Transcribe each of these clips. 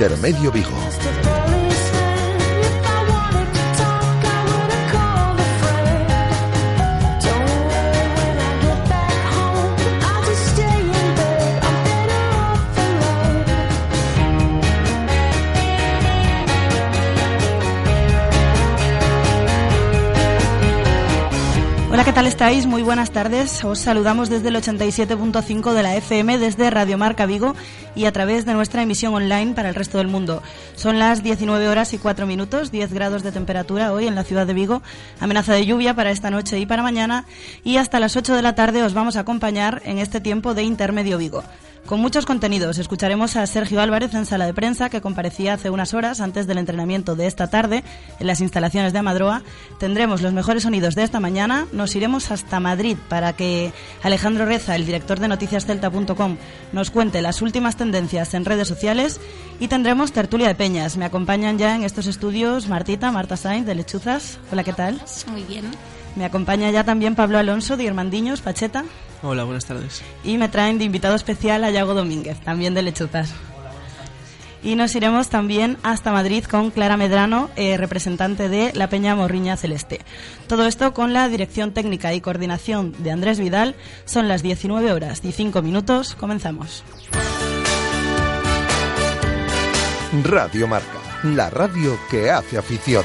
Intermedio Vigo. Tal estáis? Muy buenas tardes. Os saludamos desde el 87.5 de la FM, desde Radio Marca Vigo y a través de nuestra emisión online para el resto del mundo. Son las 19 horas y 4 minutos, 10 grados de temperatura hoy en la ciudad de Vigo, amenaza de lluvia para esta noche y para mañana y hasta las 8 de la tarde os vamos a acompañar en este tiempo de Intermedio Vigo. Con muchos contenidos. Escucharemos a Sergio Álvarez en sala de prensa, que comparecía hace unas horas antes del entrenamiento de esta tarde en las instalaciones de Amadroa. Tendremos los mejores sonidos de esta mañana. Nos iremos hasta Madrid para que Alejandro Reza, el director de noticiascelta.com, nos cuente las últimas tendencias en redes sociales. Y tendremos tertulia de peñas. Me acompañan ya en estos estudios Martita, Marta Sainz de Lechuzas. Hola, ¿qué tal? Muy bien. Me acompaña ya también Pablo Alonso de Irmandiños, Pacheta. Hola, buenas tardes. Y me traen de invitado especial a Yago Domínguez, también de Lechuzas. Y nos iremos también hasta Madrid con Clara Medrano, eh, representante de la Peña Morriña Celeste. Todo esto con la dirección técnica y coordinación de Andrés Vidal. Son las 19 horas y 5 minutos. Comenzamos. Radio Marca, la radio que hace afición.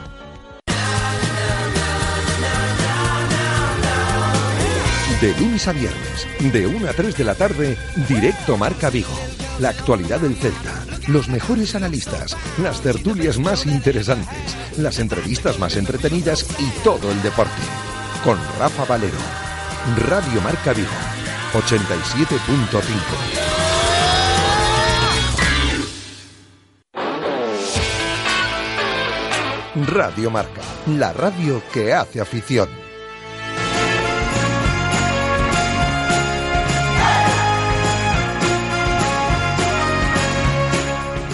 De lunes a viernes, de 1 a 3 de la tarde, directo Marca Vigo. La actualidad del Celta, los mejores analistas, las tertulias más interesantes, las entrevistas más entretenidas y todo el deporte. Con Rafa Valero. Radio Marca Vigo, 87.5. Radio Marca, la radio que hace afición.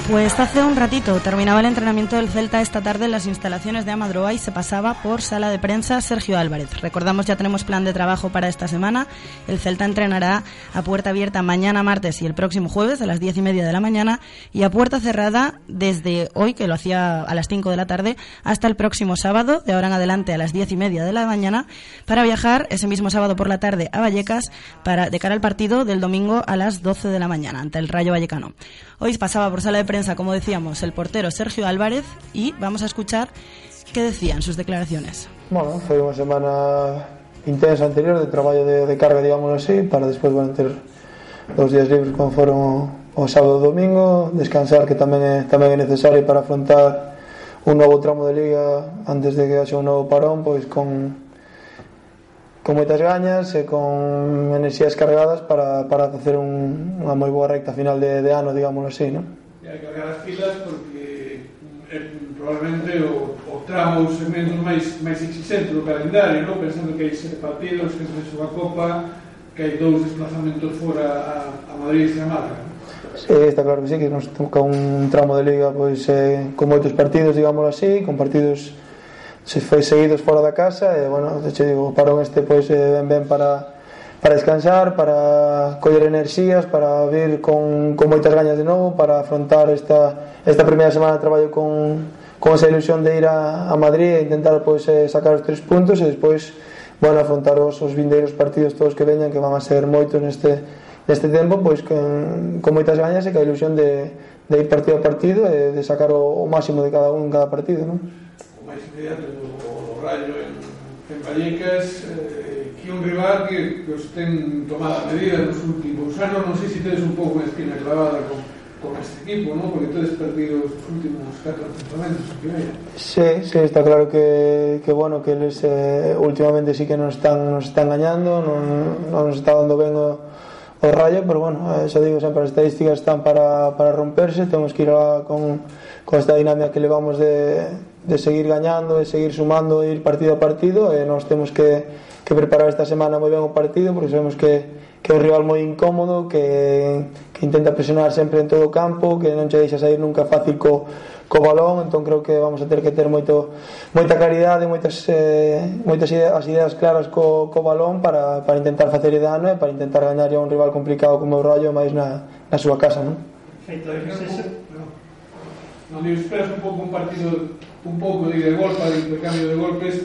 Pues hace un ratito terminaba el entrenamiento del Celta esta tarde en las instalaciones de Amadroa y se pasaba por sala de prensa Sergio Álvarez. Recordamos ya tenemos plan de trabajo para esta semana. El Celta entrenará a puerta abierta mañana martes y el próximo jueves a las diez y media de la mañana y a puerta cerrada desde hoy, que lo hacía a las cinco de la tarde, hasta el próximo sábado, de ahora en adelante a las diez y media de la mañana, para viajar ese mismo sábado por la tarde a Vallecas para, de cara al partido del domingo a las doce de la mañana ante el Rayo Vallecano. Hoy pasaba por sala de prensa, como decíamos, el portero Sergio Álvarez y vamos a escuchar qué decían sus declaraciones. Bueno, foi unha semana intensa anterior de traballo de, de carga, digamos así, para despois bueno, ter dos días libres como foron o, o sábado e domingo, descansar que tamén é, tamén é necesario para afrontar un novo tramo de liga antes de que haxa un novo parón, pois con con moitas gañas e con enerxías cargadas para, para facer un, unha moi boa recta final de, de ano, digámoslo así, non? E hai cargar as pilas porque é, probablemente o, o tramo os segmentos máis, máis exigente do calendario, non? pensando que hai sete partidos, que se a Copa, que hai dous desplazamentos fora a, a Madrid e a Málaga. Sí, está claro que sí, que nos toca un tramo de liga pois, eh, con moitos partidos, digámoslo así, con partidos se foi seguidos fora da casa e, bueno, che digo, parón este pois eh, ben ben para para descansar, para coller enerxías, para vir con, con moitas gañas de novo, para afrontar esta, esta primeira semana de traballo con, con esa ilusión de ir a, a Madrid e intentar pois, eh, sacar os tres puntos e despois bueno, afrontar os, os vindeiros partidos todos que veñan que van a ser moitos neste, neste tempo pois con, con moitas gañas e ca ilusión de, de ir partido a partido e de sacar o, o máximo de cada un en cada partido non? estudiar o, o Rayo en, en Vallecas eh, que un rival que, que os ten tomada medida nos últimos anos. Non sei se si tedes un pouco unha espina clavada con, con este equipo, ¿no? porque tedes perdido os últimos 4 apuntamentos Sí, sí, está claro que, que bueno, que eles eh, últimamente sí que nos están, nos están gañando non, non nos está dando ben o, o Rayo, pero bueno, eh, xa digo sempre as estadísticas están para, para romperse, temos que ir a, con, con esta dinámica que levamos de, de seguir gañando, de seguir sumando, de ir partido a partido e nós temos que, que preparar esta semana moi ben o partido porque sabemos que, que é un rival moi incómodo que, que intenta presionar sempre en todo o campo que non che deixa sair nunca fácil co, co balón entón creo que vamos a ter que ter moito, moita claridade moitas, eh, moitas ideas, as ideas claras co, co balón para, para intentar facer dano e para intentar gañar a un rival complicado como o Rayo máis na, na súa casa non? Feito, non onde esperas un pouco un partido un pouco de, de golpa, de intercambio de golpes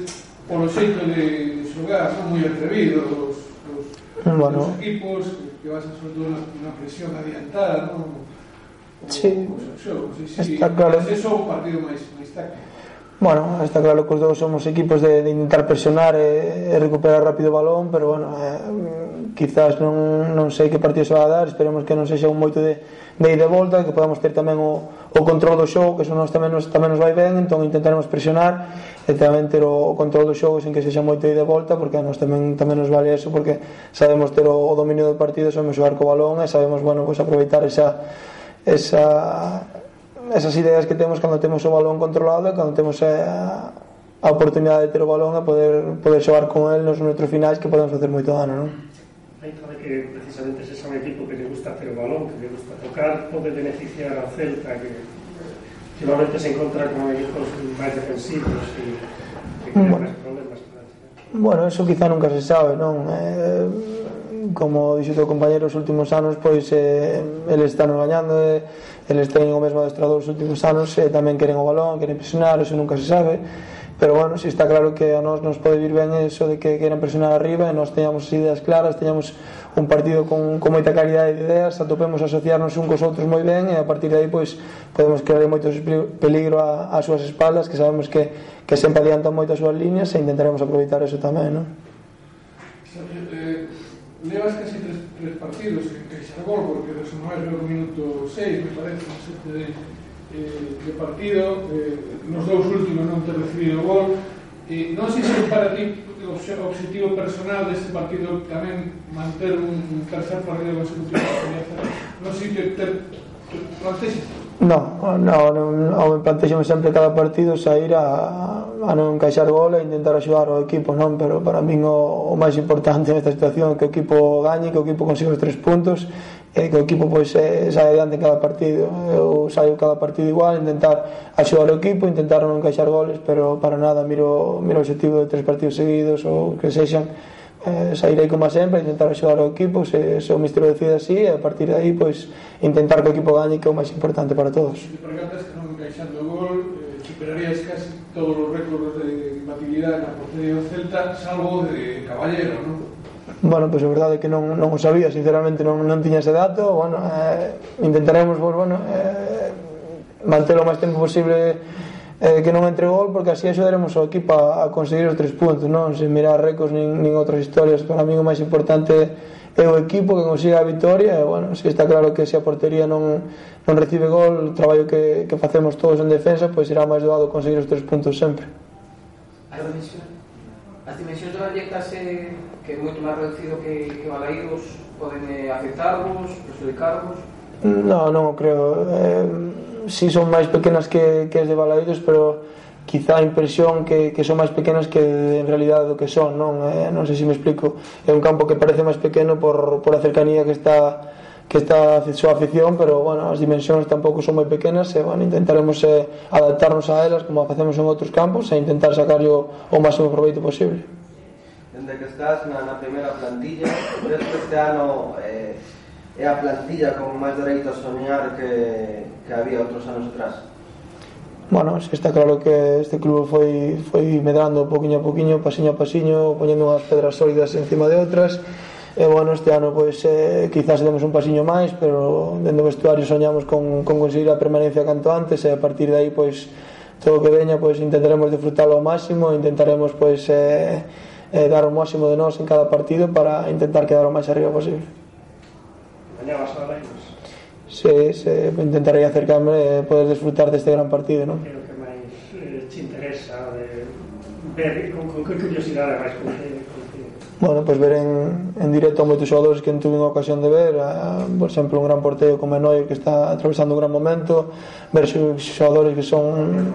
polo xeito de, xogar son moi atrevidos os, os, bueno. os equipos que basan sobre todo na presión adiantada non? O, sí, está claro. Eso é un partido máis, máis táctico Bueno, está claro que os dous somos equipos de, de intentar presionar e, e recuperar rápido o balón, pero bueno, eh, mm, quizás non, non sei que partido se va a dar, esperemos que non sexa un moito de, de ida e volta que podamos ter tamén o, o control do xogo que eso nos tamén nos, tamén nos vai ben entón intentaremos presionar e tamén ter o, o control do xogo sen que sexa moito ida e volta porque a nos tamén, tamén nos vale eso porque sabemos ter o, o dominio do partido sabemos xogar co balón e sabemos bueno, pues, aproveitar esa, esa, esas ideas que temos cando temos o balón controlado e cando temos a, a oportunidade de ter o balón e poder, poder xogar con el nos neutros finais que podemos facer moito dano non? dentro de que precisamente ese es un equipo que le gusta hacer balón, que le gusta tocar, puede beneficiar ao Celta, que normalmente se encuentra con equipos máis defensivos e que crean bueno. problemas. Bueno, eso quizá nunca se sabe, non? Eh, como dixo teu compañero os últimos anos, pois eh, eles están gañando, eh, eles teñen o mesmo adestrador os últimos anos, eh, tamén queren o balón, queren presionar, eso nunca se sabe pero bueno, si está claro que a nós nos pode vir ben eso de que queren presionar arriba e nós teñamos ideas claras, teñamos un partido con, con moita calidade de ideas, atopemos asociarnos un cos outros moi ben e a partir de aí pois podemos crear moito peligro a, as súas espaldas que sabemos que, que sempre adiantan moito as súas líneas e intentaremos aproveitar eso tamén, non? Eh, levas casi tres, tres partidos que, que xa gol porque resumáis no minuto 6 me parece, 7 de eh, de partido eh, nos dous últimos non te recibido o gol. Eh, non sei se para ti o objetivo personal deste partido tamén manter un tercer partido consecutivo non sei que te, te plantexe No, no, non, ao plantexome sempre cada partido sair a, a non encaixar gol e intentar axudar o equipo, non? Pero para min o, o máis importante nesta situación é que o equipo gañe, que o equipo consiga os tres puntos e que o equipo pois eh, sai adiante en cada partido. Eu saio cada partido igual intentar axudar o equipo, intentar non encaixar goles pero para nada miro, miro o objetivo de tres partidos seguidos ou que sexan. Eh, sairei como sempre intentar axudar o equipo se, se o mistero decide así e a partir de aí pois intentar que o equipo gañe que é o máis importante para todos. Se percatas que non encaixando o gol eh, superarías casi todos os récords de imbatibilidade na portería do Celta salvo de Caballero, non? Bueno, pois pues, a verdade é que non, non o sabía, sinceramente non, non tiña ese dato. Bueno, eh, Intentaremos, pues, bueno, eh, mantelo o máis tempo posible eh, que non entre gol porque así axudaremos ao equipo a, a conseguir os tres puntos non? Sen mirar récords nin, nin outras historias. Para mí o máis importante é o equipo que consiga a victoria e bueno, se está claro que se a portería non, non recibe gol o traballo que, que facemos todos en defensa pois será máis doado conseguir os tres puntos sempre. As dimensións da balleta se que é moito máis reducido que, que balaídos poden eh, afectarvos, perjudicarvos? No, non creo. Eh, si son máis pequenas que, que as de balaídos, pero quizá a impresión que, que son máis pequenas que en realidad do que son, non? Eh, non sei se me explico. É un campo que parece máis pequeno por, por a cercanía que está que está a súa afición, pero bueno, as dimensións tampouco son moi pequenas e bueno, intentaremos eh, adaptarnos a elas como facemos en outros campos e intentar sacar o máximo proveito posible. Dende que estás na, na primeira plantilla, crees que este ano eh, é a plantilla con máis dereito a soñar que, que había outros anos atrás? Bueno, si está claro que este club foi, foi medrando poquinho a poquinho, pasiño a pasiño, poñendo unhas pedras sólidas encima de outras, e bueno, este ano pois eh, quizás demos un pasiño máis pero dentro do vestuario soñamos con, con conseguir a permanencia canto antes e a partir de aí pois todo o que veña pois intentaremos disfrutalo ao máximo intentaremos pois eh, eh, dar o máximo de nós en cada partido para intentar quedar o máis arriba posible Mañá vas a Leiros? Sí, sí, intentarei acercarme e poder disfrutar deste gran partido non? Que é o que máis eh, te interesa de ver con, con que curiosidade vais con que bueno, pues ver en, en directo a moitos xogadores que non tuve a ocasión de ver a, por exemplo un gran porteo como Enoi que está atravesando un gran momento ver xogadores que son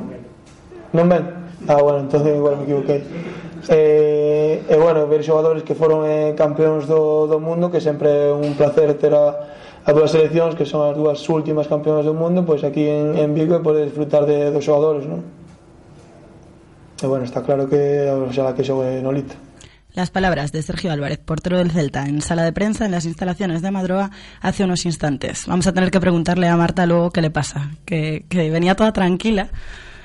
non ven ah bueno, entonces igual me equivoquei. Eh, e, eh, eh, bueno, ver xogadores que foron eh, campeóns do, do mundo que sempre é un placer ter a, as dúas seleccións que son as dúas últimas campeóns do mundo pois aquí en, en Vigo e poder disfrutar de, dos xogadores non? e bueno, está claro que oxalá que xogue no Lito Las palabras de Sergio Álvarez, portero del Celta, en sala de prensa en las instalaciones de Madroa hace unos instantes. Vamos a tener que preguntarle a Marta luego qué le pasa, que, que venía toda tranquila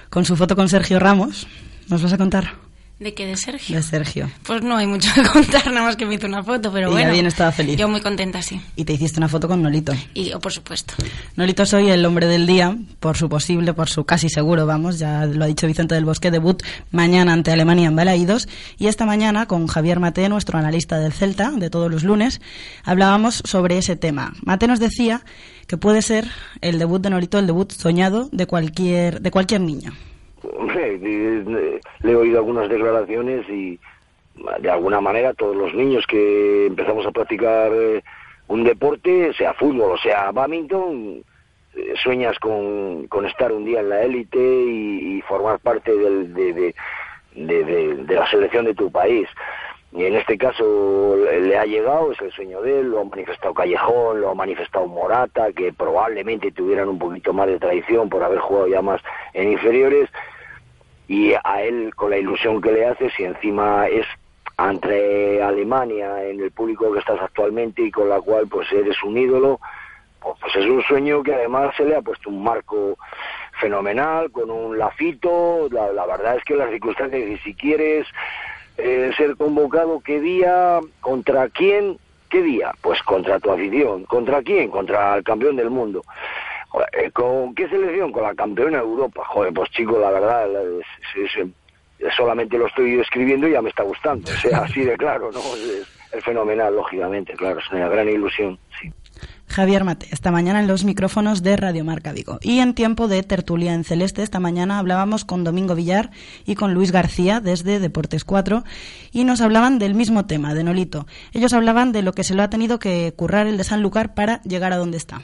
con su foto con Sergio Ramos. ¿Nos vas a contar? ¿De qué? ¿De Sergio? De Sergio. Pues no hay mucho que contar, nada más que me hizo una foto, pero y bueno. bien estaba feliz. Yo muy contenta, sí. Y te hiciste una foto con Nolito. Y yo, por supuesto. Nolito soy el hombre del día, por su posible, por su casi seguro, vamos, ya lo ha dicho Vicente del Bosque, debut mañana ante Alemania en Balaídos. Y esta mañana, con Javier Mate, nuestro analista del Celta, de todos los lunes, hablábamos sobre ese tema. Mate nos decía que puede ser el debut de Nolito, el debut soñado de cualquier, de cualquier niño hombre, le he oído algunas declaraciones y de alguna manera todos los niños que empezamos a practicar eh, un deporte, sea fútbol o sea badminton, eh, sueñas con, con, estar un día en la élite y, formar parte de, de, de, la selección de tu país. Y en este caso le ha llegado, es el sueño de él, lo ha manifestado Callejón, lo ha manifestado Morata, que probablemente tuvieran un poquito más de tradición por haber jugado ya más en inferiores, y a él con la ilusión que le hace, si encima es entre Alemania en el público que estás actualmente y con la cual pues eres un ídolo, pues, pues es un sueño que además se le ha puesto un marco fenomenal, con un lafito, la, la verdad es que las circunstancias, si quieres eh, ser convocado, ¿qué día? ¿Contra quién? ¿Qué día? Pues contra tu afición. ¿Contra quién? Contra el campeón del mundo. Eh, ¿Con qué selección? Con la campeona de Europa. Joder, pues chico, la verdad, solamente lo estoy escribiendo y ya me está gustando. O sea, así de claro, ¿no? Es fenomenal, lógicamente, claro, es una gran ilusión, sí. Javier Mate, esta mañana en los micrófonos de Radio Marca Vigo. Y en tiempo de tertulia en Celeste, esta mañana hablábamos con Domingo Villar y con Luis García desde Deportes 4 y nos hablaban del mismo tema, de Nolito. Ellos hablaban de lo que se lo ha tenido que currar el de Sanlúcar para llegar a donde está.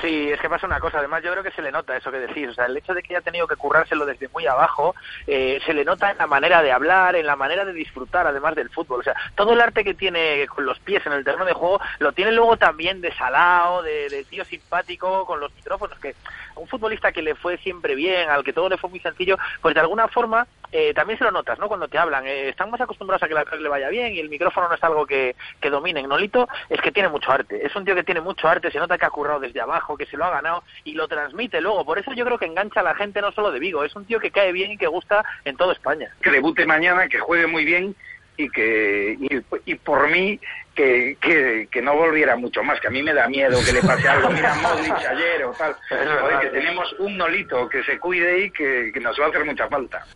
Sí, es que pasa una cosa. Además, yo creo que se le nota eso que decís. O sea, el hecho de que haya tenido que currárselo desde muy abajo, eh, se le nota en la manera de hablar, en la manera de disfrutar, además del fútbol. O sea, todo el arte que tiene con los pies en el terreno de juego, lo tiene luego también de salao, de, de tío simpático, con los micrófonos. Que un futbolista que le fue siempre bien, al que todo le fue muy sencillo, pues de alguna forma eh, también se lo notas, ¿no? Cuando te hablan. Eh, están más acostumbrados a que la le vaya bien y el micrófono no es algo que, que dominen. Nolito es que tiene mucho arte. Es un tío que tiene mucho arte, se nota que ha currado desde abajo, que se lo ha ganado y lo transmite luego. Por eso yo creo que engancha a la gente no solo de Vigo. Es un tío que cae bien y que gusta en toda España. Que debute mañana, que juegue muy bien y que y, y por mí que, que, que, no volviera mucho más, que a mí me da miedo que le pase algo, mira Modric ayer o tal, Joder, que tenemos un nolito que se cuide y que, que nos va a hacer mucha falta.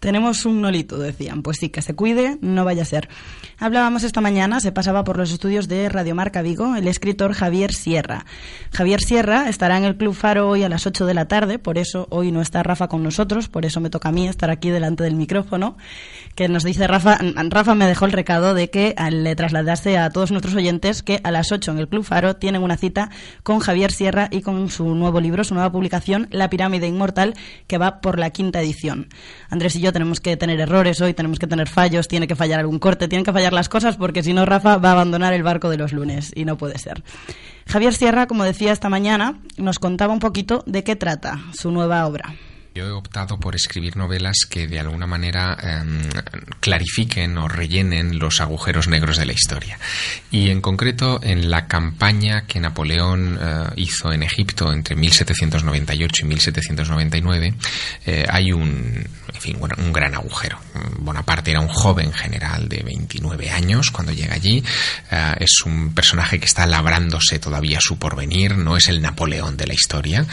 Tenemos un nolito, decían. Pues sí, que se cuide, no vaya a ser. Hablábamos esta mañana, se pasaba por los estudios de Radiomarca Vigo, el escritor Javier Sierra. Javier Sierra estará en el Club Faro hoy a las 8 de la tarde, por eso hoy no está Rafa con nosotros, por eso me toca a mí estar aquí delante del micrófono, que nos dice Rafa, Rafa me dejó el recado de que le trasladase a todos nuestros oyentes que a las 8 en el Club Faro tienen una cita con Javier Sierra y con su nuevo libro, su nueva publicación, La pirámide inmortal, que va por la quinta edición. Andrés y yo tenemos que tener errores hoy, tenemos que tener fallos, tiene que fallar algún corte, tienen que fallar las cosas porque si no Rafa va a abandonar el barco de los lunes y no puede ser. Javier Sierra, como decía esta mañana, nos contaba un poquito de qué trata su nueva obra. Yo he optado por escribir novelas que de alguna manera eh, clarifiquen o rellenen los agujeros negros de la historia. Y en concreto en la campaña que Napoleón eh, hizo en Egipto entre 1798 y 1799 eh, hay un, en fin, un gran agujero. Bonaparte era un joven general de 29 años cuando llega allí. es un personaje que está labrándose todavía su porvenir, no es el Napoleón de la historia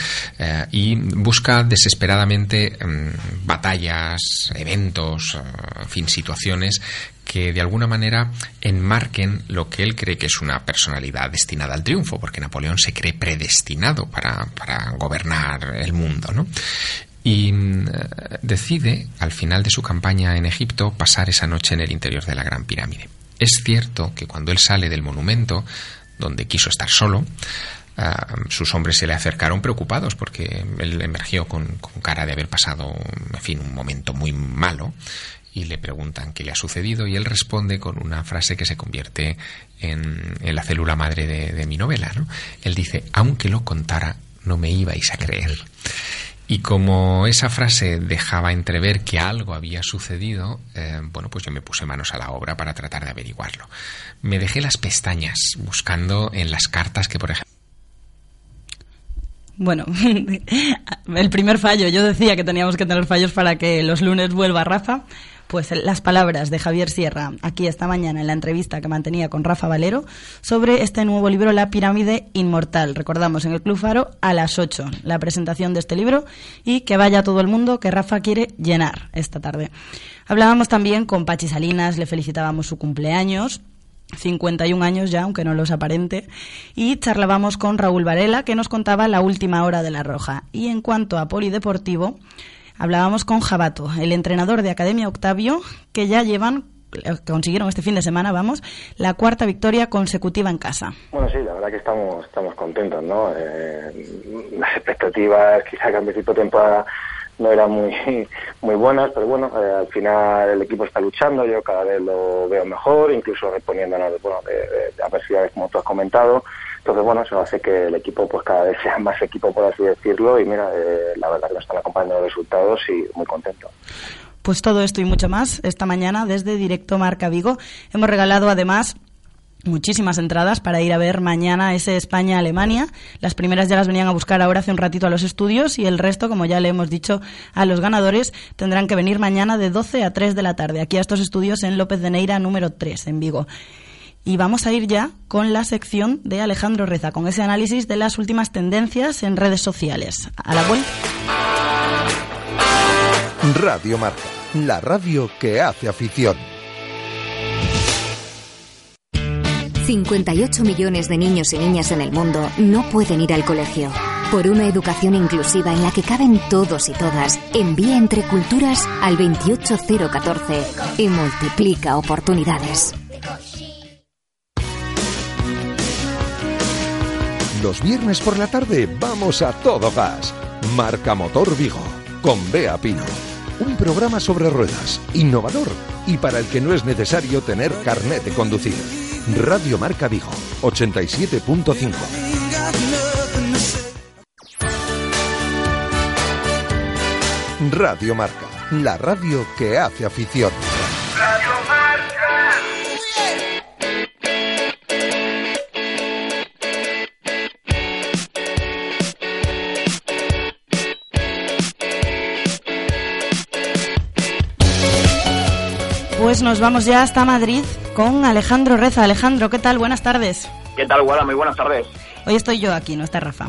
y busca desesperadamente um, batallas, eventos, uh, en fin, situaciones que de alguna manera enmarquen lo que él cree que es una personalidad destinada al triunfo, porque Napoleón se cree predestinado para, para gobernar el mundo, ¿no? y uh, decide, al final de su campaña en Egipto, pasar esa noche en el interior de la Gran Pirámide. Es cierto que cuando él sale del monumento, donde quiso estar solo, sus hombres se le acercaron preocupados porque él emergió con, cara de haber pasado, en fin, un momento muy malo y le preguntan qué le ha sucedido y él responde con una frase que se convierte en, la célula madre de, de mi novela. ¿no? Él dice, aunque lo contara, no me ibais a creer. Y como esa frase dejaba entrever que algo había sucedido, eh, bueno, pues yo me puse manos a la obra para tratar de averiguarlo. Me dejé las pestañas buscando en las cartas que, por ejemplo, bueno, el primer fallo, yo decía que teníamos que tener fallos para que los lunes vuelva Rafa. Pues las palabras de Javier Sierra aquí esta mañana en la entrevista que mantenía con Rafa Valero sobre este nuevo libro La pirámide inmortal. Recordamos en el Club Faro a las 8 la presentación de este libro y que vaya todo el mundo que Rafa quiere llenar esta tarde. Hablábamos también con Pachi Salinas, le felicitábamos su cumpleaños 51 años ya, aunque no los aparente, y charlábamos con Raúl Varela, que nos contaba la última hora de la Roja. Y en cuanto a polideportivo, hablábamos con Jabato, el entrenador de Academia Octavio, que ya llevan consiguieron este fin de semana, vamos, la cuarta victoria consecutiva en casa. Bueno, sí, la verdad que estamos estamos contentos, ¿no? Eh, las expectativas quizá que principio de temporada no eran muy muy buenas, pero bueno, eh, al final el equipo está luchando, yo cada vez lo veo mejor, incluso respondiéndonos bueno, de, de, de adversidades como tú has comentado. Entonces, bueno, eso hace que el equipo pues cada vez sea más equipo, por así decirlo, y mira, eh, la verdad que nos están acompañando los resultados y muy contento. Pues todo esto y mucho más esta mañana desde Directo Marca Vigo. Hemos regalado además muchísimas entradas para ir a ver mañana ese España-Alemania. Las primeras ya las venían a buscar ahora hace un ratito a los estudios y el resto, como ya le hemos dicho a los ganadores, tendrán que venir mañana de 12 a 3 de la tarde aquí a estos estudios en López de Neira número 3 en Vigo. Y vamos a ir ya con la sección de Alejandro Reza, con ese análisis de las últimas tendencias en redes sociales. A la vuelta. Radio Marca, la radio que hace afición. 58 millones de niños y niñas en el mundo no pueden ir al colegio. Por una educación inclusiva en la que caben todos y todas, envía entre culturas al 28014 y multiplica oportunidades. Los viernes por la tarde vamos a todo gas. Marca Motor Vigo, con Bea Pino. Un programa sobre ruedas, innovador y para el que no es necesario tener carnet de conducir. Radio Marca Vigo, 87.5. Radio Marca, la radio que hace afición. Pues nos vamos ya hasta Madrid con Alejandro Reza. Alejandro, ¿qué tal? Buenas tardes. ¿Qué tal, Guada? Muy buenas tardes. Hoy estoy yo aquí, no está Rafa.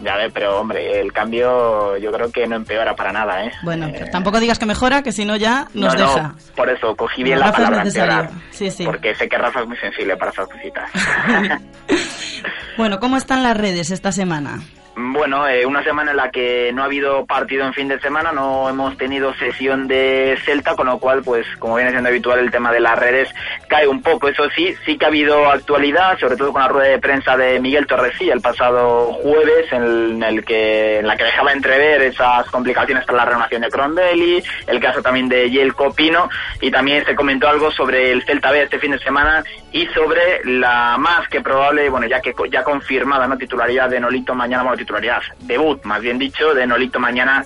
Ya ve, pero hombre, el cambio yo creo que no empeora para nada, ¿eh? Bueno, eh... tampoco digas que mejora, que si no ya nos no, deja. No, por eso, cogí bien no, la Rafa palabra empeorar. Sí, sí. Porque sé que Rafa es muy sensible para esas cositas. bueno, ¿cómo están las redes esta semana? Bueno, eh, una semana en la que no ha habido partido en fin de semana, no hemos tenido sesión de Celta, con lo cual, pues, como viene siendo habitual, el tema de las redes cae un poco. Eso sí, sí que ha habido actualidad, sobre todo con la rueda de prensa de Miguel Torrecilla el pasado jueves, en el que, en la que dejaba entrever esas complicaciones para la renovación de Crondelli, el caso también de Yel Copino, y también se comentó algo sobre el Celta B este fin de semana y sobre la más que probable, bueno, ya que ya confirmada, ¿no? Titularidad de Nolito mañana, bueno, debut, más bien dicho, de Nolito mañana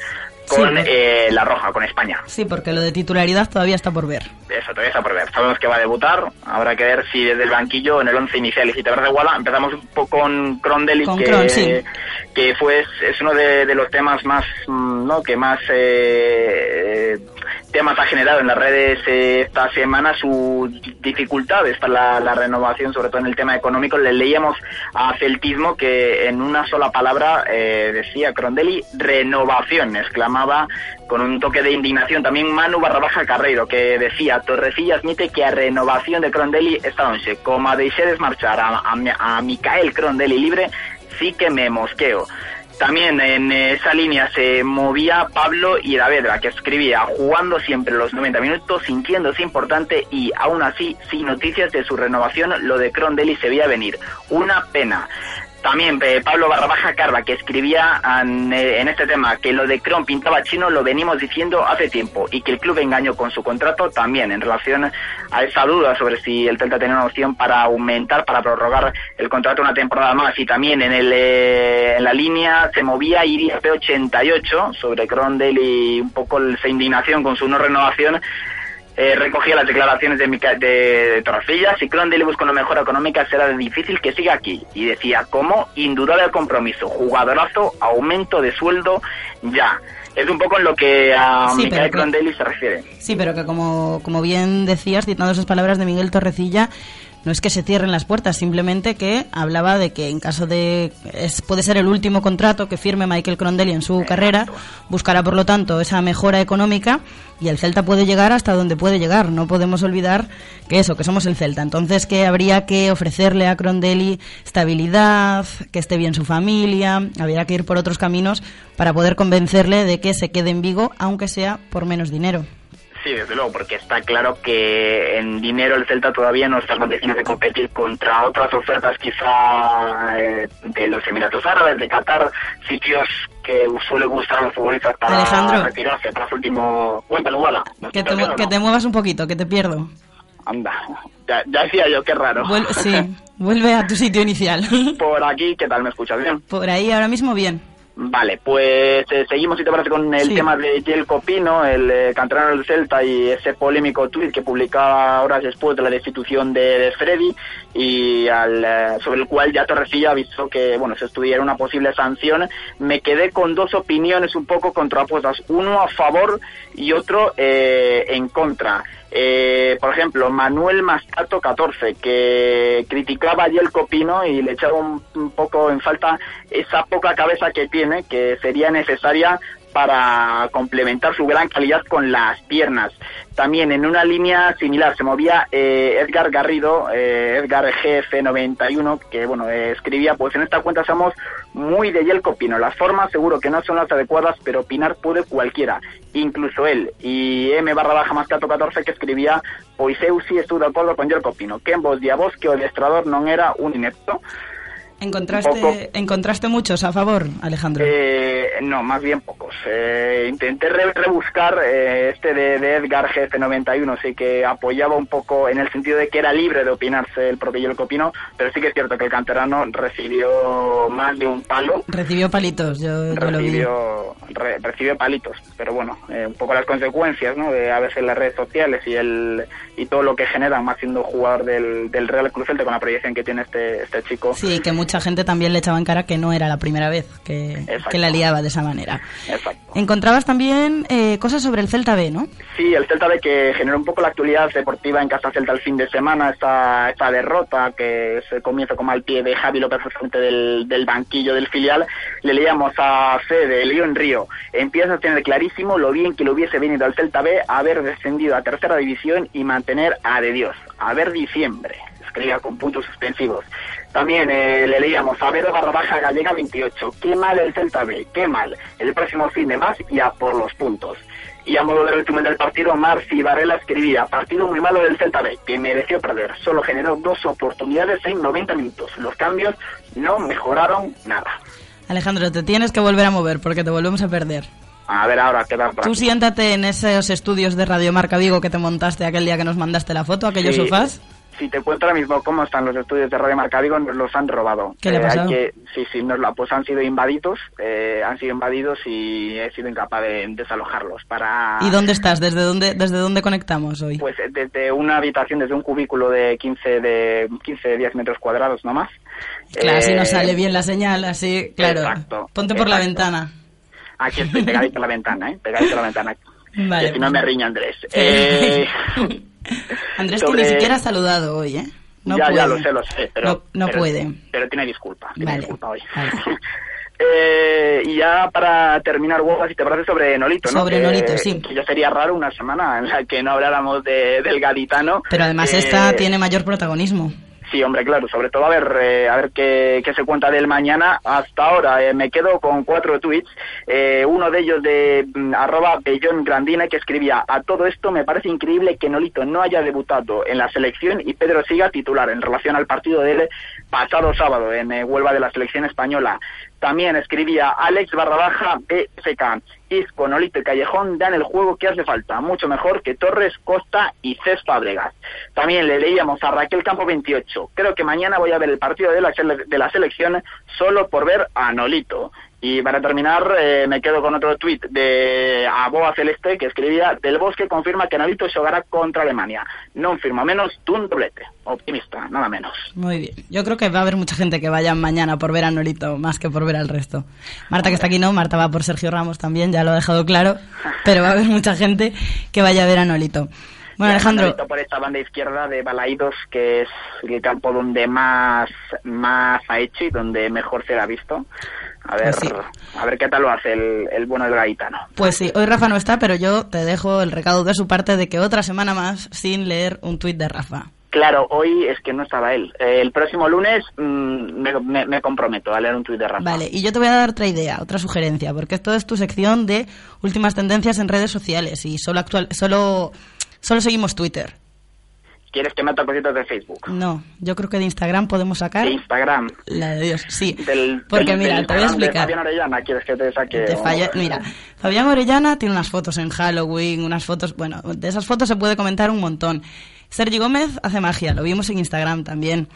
con Sí. eh, La Roja, con España. Sí, porque lo de titularidad todavía está por ver. Eso todavía está por ver. Sabemos que va a debutar. Habrá que ver si desde el banquillo en el once inicial. Y si te parece, Guala, empezamos un poco con Crondelli, Con que, sí. que fue, es uno de, de los temas más, mm, ¿no? Que más eh, temas ha generado en las redes eh, esta semana. Sus dificultades para la, la renovación, sobre todo en el tema económico. Le leíamos a Celtismo que en una sola palabra eh, decía Crondelli renovación, exclamaba con un toque de indignación también Manu barra baja Carreiro que decía Torrecilla admite que a renovación de Crondelli está once como a deixeres marchar a, a, a Micael Crondelli libre sí que me mosqueo También en esa línea se movía Pablo Iravedra, que escribía jugando siempre los 90 minutos, sintiéndose importante y aún así, sin noticias de su renovación, lo de Crondelli se veía venir. Una pena. También eh, Pablo Barrabaja Carva, que escribía en, eh, en este tema que lo de Cron pintaba chino, lo venimos diciendo hace tiempo, y que el club engañó con su contrato también en relación a esa duda sobre si el Celta tenía una opción para aumentar, para prorrogar el contrato una temporada más. Y también en, el, eh, en la línea se movía Iris P88 sobre Crondel y un poco esa indignación con su no renovación eh, recogía las declaraciones de, Mica- de, de Torrecilla, si Crondel busca una mejora económica será difícil que siga aquí. Y decía, ¿cómo? Indudable compromiso, jugadorazo, aumento de sueldo, ya. Es un poco en lo que a Sí, Micael Crondelli se refiere. Sí, pero que como, como bien decías, citando esas palabras de Miguel Torrecilla, no es que se cierren las puertas, simplemente que hablaba de que en caso de... Es, puede ser el último contrato que firme Michael Crondelli en su carrera, buscará por lo tanto esa mejora económica y el Celta puede llegar hasta donde puede llegar. No podemos olvidar que eso, que somos el Celta. Entonces que habría que ofrecerle a Crondelli estabilidad, que esté bien su familia, habría que ir por otros caminos para poder convencerle de que se quede en Vigo, aunque sea por menos dinero. Sí, desde luego, porque está claro que en dinero el Celta todavía no está en condiciones de competir contra otras ofertas quizá eh, de los Emiratos Árabes, de Qatar, sitios que suele gustar a los futbolistas para Alejandro. retirarse tras último... Cuéntalo, Wala. Que te, mu- que te muevas un poquito, que te pierdo. Anda, ya, ya decía yo, qué raro. Vuel- sí, vuelve a tu sitio inicial. Por aquí, ¿qué tal? ¿Me escuchas bien? Por ahí ahora mismo bien. Vale, pues eh, seguimos, si te parece, con el Sí. tema de Jelko Pino, el eh, canterano del Celta y ese polémico tuit que publicaba horas después de la destitución de, de Freddy y al, eh, sobre el cual ya Torrecilla avisó que, bueno, se estudiara una posible sanción. Me quedé con dos opiniones un poco contrapuestas, uno a favor y otro eh, en contra. Eh, por ejemplo, Manuel Mastato 14, que criticaba a Yelko Pino y le echaba un, un poco en falta esa poca cabeza que tiene, que sería necesaria para complementar su gran calidad con las piernas. También en una línea similar se movía eh, Edgar Garrido, eh, Edgar GF91, que bueno, eh, escribía, pues en esta cuenta somos muy de Yelko Pino. Las formas seguro que no son las adecuadas, pero opinar puede cualquiera, incluso él. Y M barra baja mascato 14 que escribía, pois eu si estuve de acordo con Yelko Pino, que en vos di a vos que o adestrador non era un inepto. ¿Encontraste. ¿Encontraste muchos a favor, Alejandro? Eh, no, más bien pocos. Eh, intenté re- rebuscar eh, este de, de Edgar GF91, sí que apoyaba un poco en el sentido de que era libre de opinarse el propio Yelko Pino, pero sí que es cierto que el canterano recibió más de un palo. Recibió palitos, yo, yo lo vi. Recibió, re- recibió palitos, pero bueno, eh, un poco las consecuencias, ¿no? De a veces las redes sociales y el y todo lo que generan, más siendo jugador del, del Real Cruz Celta con la proyección que tiene este este chico. Sí, que mucha gente también le echaba en cara que no era la primera vez que, que la liaba de esa manera. Exacto. Encontrabas también eh, cosas sobre el Celta B, ¿no? Sí, el Celta de que generó un poco la actualidad deportiva en Casa Celta el fin de semana, esta, esta derrota que se comienza como al pie de Javi López al frente del, del banquillo del filial, le leíamos a Fede, Lío en Río, empieza a tener clarísimo lo bien que le hubiese venido al Celta B haber descendido a tercera división y mantener a De Dios, a ver diciembre, escribía con puntos suspensivos. También eh, le leíamos a ver barra baja gallega 28, qué mal el Celta B, qué mal, el próximo fin de más y a por los puntos. Y a modo de resumen del partido, Marci Varela escribía, partido muy malo del Celta B, que mereció perder. Solo generó dos oportunidades en 90 minutos. Los cambios no mejoraron nada. Alejandro, te tienes que volver a mover porque te volvemos a perder. A ver ahora qué tal Tú siéntate en esos estudios de Radio Marca Vigo que te montaste aquel día que nos mandaste la foto, aquellos Sí. sofás. Si te cuento ahora mismo cómo están los estudios de Radio Marca Vigo, nos los han robado. ¿Qué le ha Eh, hay pasado? que- sí, sí, nos la, pues han sido invadidos, eh, han sido invadidos y he sido incapaz de desalojarlos para... ¿Y dónde estás? ¿Desde dónde, desde dónde conectamos hoy? Pues eh, desde una habitación, desde un cubículo de 15, de 15, 10 metros cuadrados nomás. Claro, Eh, no sale bien la señal, así, claro. Exacto, Ponte por la ventana. Aquí estoy pegadito a la ventana, ¿eh? Pegadito a la ventana. Vale. Que si no me riña Andrés. Eh, Andrés sobre- que ni siquiera ha saludado hoy, ¿eh? No ya, puede. ya lo sé, lo sé. Pero, No- no pero- puede. Pero tiene disculpa. Tiene Vale, disculpa hoy. Eh, y ya para terminar, Hugo, si te parece sobre Nolito, ¿no? Sobre Que- Nolito, sí. Que ya sería raro una semana en la que no habláramos de, del gaditano. Pero además Eh, esta tiene mayor protagonismo. Sí, hombre, claro, sobre todo a ver, eh, a ver qué, qué se cuenta del mañana. Hasta ahora eh, me quedo con cuatro tweets, eh, uno de ellos de mm, arroba Bellón Grandina que escribía, a todo esto me parece increíble que Nolito no haya debutado en la selección y Pedro siga titular en relación al partido del pasado sábado en eh, Huelva de la selección española. También escribía Alex barra baja BFK. Isco, Nolito y Callejón dan el juego que hace falta, mucho mejor que Torres, Costa y Cés Fábregas. También le leíamos a Raquel Campo 28. Creo que mañana voy a ver el partido de la, de la selección solo por ver a Nolito. Y para terminar, eh, me quedo con otro tuit de Aboa Celeste que escribía Del Bosque confirma que Nolito jugará contra Alemania. No firma menos un doblete. Optimista, nada menos. Muy bien. Yo creo que va a haber mucha gente que vaya mañana por ver a Nolito más que por ver al resto. Marta, que está aquí, no. Marta va por Sergio Ramos también, ya lo ha dejado claro. Pero va a haber mucha gente que vaya a ver a Nolito. Bueno, Alejandro, por esta banda izquierda de Balaidos, que es el campo donde más, más ha hecho y donde mejor se ha visto. A ver, Pues sí. a ver qué tal lo hace el, el bueno del gaitano. pues sí, hoy Rafa no está, pero yo te dejo el recado de su parte de que otra semana más sin leer un tuit de Rafa. Claro, hoy es que no estaba él. Eh, el próximo lunes mm, me, me- me comprometo a leer un tuit de Rafa. Vale, y yo te voy a dar otra idea, otra sugerencia, porque esto es tu sección de últimas tendencias en redes sociales y solo actual, solo, solo seguimos Twitter. ¿Quieres que meta cositas de Facebook? No, yo creo que de Instagram podemos sacar De Instagram. la de Dios, sí. Del, Porque del- mira, del te voy a explicar. Fabián Orellana, ¿quieres que te saque? Te o- falla- Mira, Fabián Orellana tiene unas fotos en Halloween, unas fotos, bueno, de esas fotos se puede comentar un montón. Sergi Gómez hace magia, lo vimos en Instagram también.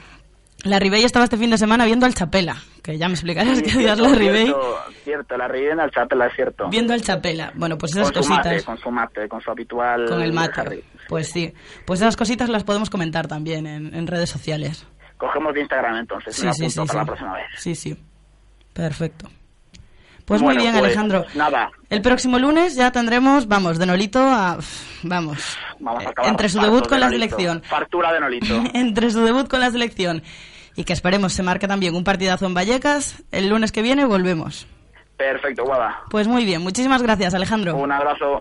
La Ribey estaba este fin de semana viendo al Chapela, que ya me explicarás Sí, qué cierto, días la Ribey. Cierto, cierto, la Ribey en el Chapela, es cierto. Viendo al Chapela. Bueno, pues esas con su mate, cositas. con su mate, con su habitual... Con el mate. Harry. Pues sí. Pues esas cositas las podemos comentar también en, en redes sociales. Cogemos de Instagram entonces, Sí, me sí, apunto sí, para sí. la próxima vez. Sí, sí. Perfecto. Pues muy bien, pues, Alejandro. Nada, El próximo lunes ya tendremos, vamos, de Nolito a... Vamos. vamos a acabar. Entre su debut con de la Nolito. selección. Fartura de Nolito. Entre su debut con la selección. Y que esperemos se marque también un partidazo en Vallecas. El lunes que viene volvemos. Perfecto, guada. Pues muy bien. Muchísimas gracias, Alejandro. Un abrazo.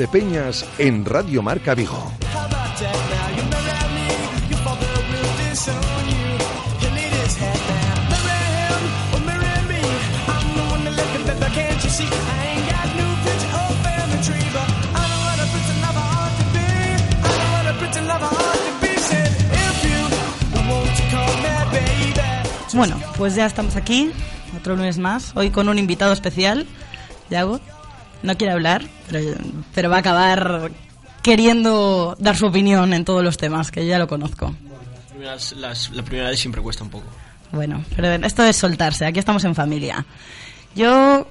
You want to call me baby. Bueno, pues ya estamos aquí. Otro lunes más. Hoy con un invitado especial. Yago. No quiere hablar, pero, pero va a acabar queriendo dar su opinión en todos los temas, que yo ya lo conozco. Las primeras- las- la primera vez siempre cuesta un poco. Bueno, pero esto es soltarse, aquí estamos en familia. Yo...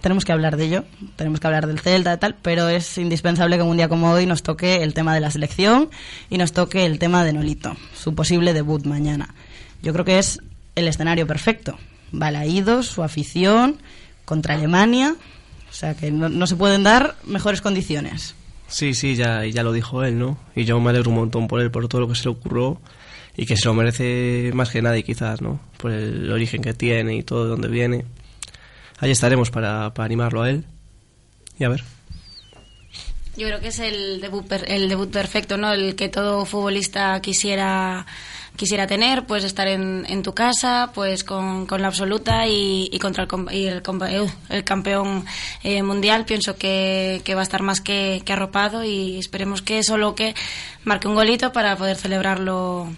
Tenemos que hablar de ello, tenemos que hablar del Celta y tal, pero es indispensable que un día como hoy nos toque el tema de la selección y nos toque el tema de Nolito, su posible debut mañana. Yo creo que es el escenario perfecto. Balaídos, su afición, contra Alemania, o sea que no, no se pueden dar mejores condiciones. Sí, sí, ya, ya lo dijo él, ¿no? Y yo me alegro un montón por él, por todo lo que se le ocurrió y que se lo merece más que nadie quizás, ¿no? Por el origen que tiene y todo de dónde viene. Ahí estaremos para, para animarlo a él. Y a ver. Yo creo que es el debut, per- el debut perfecto, ¿no? El que todo futbolista quisiera quisiera tener, pues estar en, en tu casa, pues con, con la absoluta y, y contra el, y el, eh, el campeón eh, mundial. Pienso que, que va a estar más que, que arropado y esperemos que solo que marque un golito para poder celebrarlo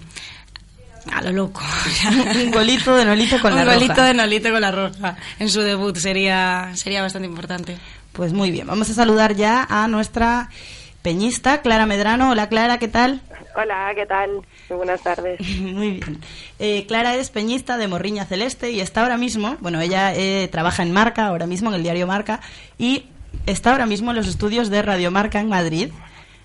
a lo loco. un golito de Nolito con un la roja. golito de Nolito con la roja en su debut sería sería bastante importante. Pues muy bien, vamos a saludar ya a nuestra peñista, Clara Medrano. Hola Clara, ¿qué tal? Hola, ¿qué tal? Muy buenas tardes. Muy bien. Eh, Clara es peñista de Morriña Celeste y está ahora mismo, bueno, ella eh, trabaja en Marca, ahora mismo en el diario Marca, y está ahora mismo en los estudios de Radio Marca en Madrid.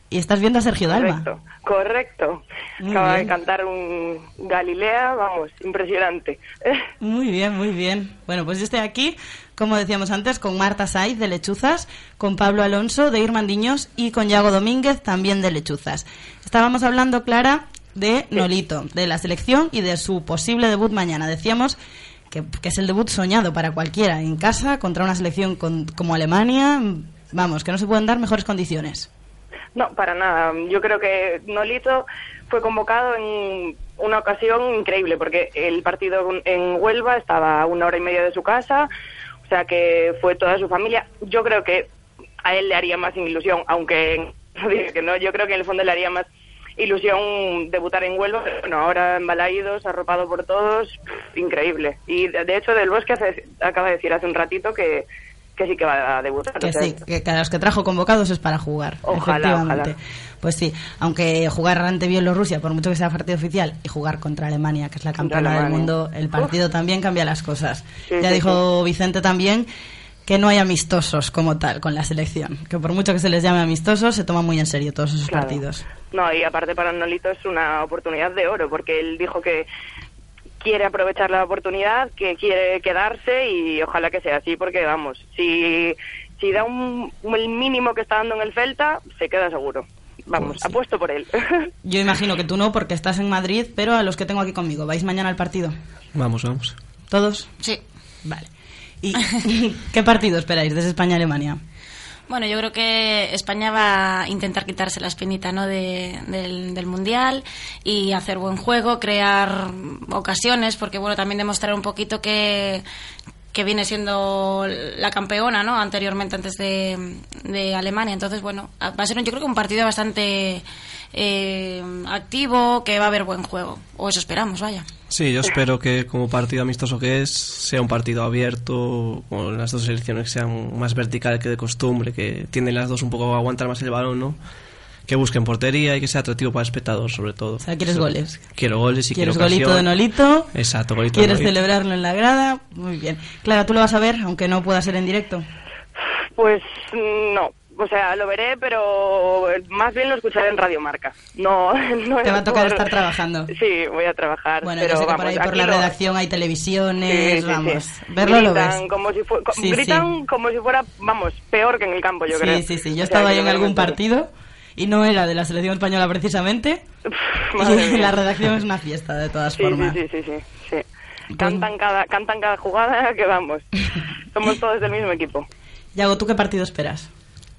Y estás viendo a Sergio Dalma. Correcto, correcto. Muy Acaba bien. de cantar un Galilea, vamos, impresionante. Muy bien, muy bien. Bueno, pues yo estoy aquí, como decíamos antes, con Marta Saiz de Lechuzas, con Pablo Alonso de Irmandiños y con Yago Domínguez también de Lechuzas. Estábamos hablando, Clara, de Nolito, de la selección y de su posible debut mañana. Decíamos que, que es el debut soñado para cualquiera en casa contra una selección con- como Alemania. Vamos, que no se pueden dar mejores condiciones. No, para nada. Yo creo que Nolito fue convocado en una ocasión increíble, porque el partido en Huelva estaba a una hora y media de su casa, o sea que fue toda su familia. Yo creo que a él le haría más ilusión, aunque que no, yo creo que en el fondo le haría más ilusión debutar en Huelva, bueno, ahora en Balaídos, arropado por todos, increíble. Y de hecho Del Bosque hace- acaba de decir hace un ratito que, que sí que va a debutar. Que o sea, sí, que cada los que trajo convocados es para jugar. Ojalá, efectivamente. ojalá. Pues sí, aunque jugar ante Bielorrusia, por mucho que sea partido oficial, y jugar contra Alemania, que es la campeona del mundo, el partido también cambia las cosas. Sí, ya sí, dijo Vicente también que no hay amistosos como tal con la selección, que por mucho que se les llame amistosos, se toman muy en serio todos esos Claro. partidos. No, y aparte para Nolito es una oportunidad de oro, porque él dijo que quiere aprovechar la oportunidad, que quiere quedarse y ojalá que sea así, porque vamos, si, si da un, el mínimo que está dando en el Celta, se queda seguro. Vamos, apuesto por él. Yo imagino que tú no, porque estás en Madrid, pero a los que tengo aquí conmigo, ¿vais mañana al partido? Vamos, vamos. ¿Todos? Sí. Vale. ¿Y qué partido esperáis desde España-Alemania? Bueno, yo creo que España va a intentar quitarse la espinita ¿no? de- del, Mundial y hacer buen juego, crear ocasiones, porque bueno, también demostrar un poquito que, que viene siendo la campeona ¿no? anteriormente, antes de, de Alemania. Entonces, bueno, va a ser yo creo que un partido bastante eh, activo, que va a haber buen juego. O eso esperamos, vaya. Sí, yo espero que como partido amistoso que es, sea un partido abierto, con las dos selecciones que sean más vertical que de costumbre, que tienden las dos un poco a aguantar más el balón, ¿no? Que busquen portería y que sea atractivo para el espectador, sobre todo. O sea, ¿quieres goles? Quiero goles y ¿Quieres quiero golito de. Nolito? Exacto, golito ¿Quieres de Nolito. celebrarlo en la grada? Muy bien. Clara, ¿tú lo vas a ver, aunque no pueda ser en directo? Pues no, o sea, lo veré, pero más bien lo escucharé en Radio Marca. No, no Te va a tocar por- estar trabajando. Sí, voy a trabajar. Bueno, pero yo sé que vamos, por ahí por la lo- redacción hay televisiones, sí, vamos. sí. Verlo lo ves. Como si gritan como si fuera, vamos, peor que en el campo, yo creo. Sí, sí, sí. Yo O estaba ahí en algún partido y no era de la selección española precisamente. y la redacción es una fiesta, de todas formas. sí, sí, sí, sí, sí. Cantan cada, cantan cada jugada que vamos. Somos todos del mismo equipo. Yago, ¿tú qué partido esperas?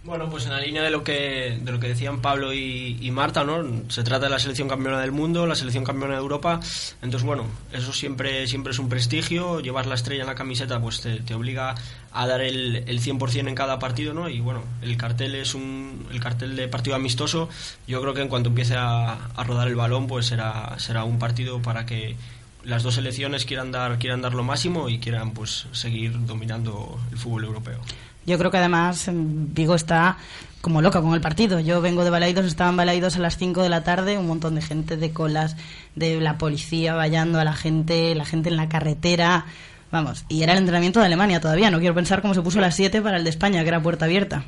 Bueno, pues en la línea de lo que, de lo que decían Pablo y, Marta, ¿no? Se trata de la selección campeona del mundo, la selección campeona de Europa. Entonces, bueno, eso siempre, siempre es un prestigio. Llevar la estrella en la camiseta, pues te, te obliga a dar el, el 100% en cada partido, ¿no? Y bueno, el cartel es un, el cartel de partido amistoso. Yo creo que en cuanto empiece a, a rodar el balón, pues será, será un partido para que las dos selecciones quieran dar, quieran dar lo máximo y quieran, pues, seguir dominando el fútbol europeo. Yo creo que además em, Vigo está como loca con el partido. Yo vengo de Balaidos, estaba en Balaidos a las 5 de la tarde, un montón de gente de colas, de la policía vallando a la gente, la gente en la carretera. Vamos, y era el entrenamiento de Alemania todavía. No quiero pensar cómo se puso a las 7 para el de España, que era puerta abierta.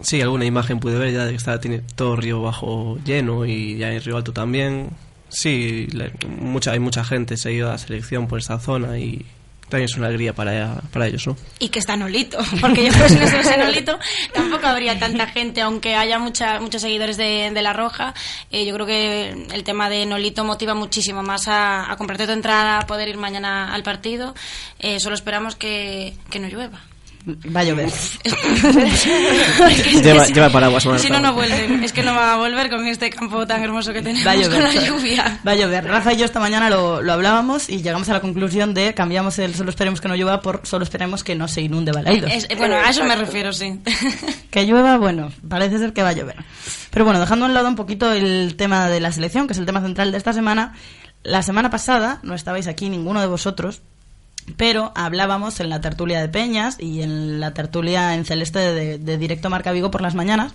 Sí, alguna imagen pude ver ya de que está, tiene todo Río Bajo lleno y ya en Río Alto también. Sí, la- mucha, hay mucha gente, se ha ido a la selección por esta zona y también es una alegría para, para ellos, ¿no? Y que está Nolito, porque yo creo que si no estuviese Nolito tampoco habría tanta gente, aunque haya mucha, muchos seguidores de, de La Roja. eh, yo creo que el tema de Nolito motiva muchísimo más a, a comprarte tu entrada, a poder ir mañana al partido. Eh, solo esperamos que, que no llueva. Va a llover. Lleva, lleva paraguas, Marta. Si no, no vuelve. Es que no va a volver con este campo tan hermoso que tenemos Va a llover. con la lluvia. Va a llover. Rafa y yo esta mañana lo, lo hablábamos y llegamos a la conclusión de cambiamos el solo esperemos que no llueva por solo esperemos que no se inunde Balaidos. Es- bueno, a eso me refiero, sí. Que llueva, bueno, parece ser que va a llover. Pero bueno, dejando a un lado un poquito el tema de la selección, que es el tema central de esta semana, la semana pasada no estabais aquí ninguno de vosotros, pero hablábamos en la tertulia de Peñas y en la tertulia en celeste de, Directo Marca Vigo por las mañanas,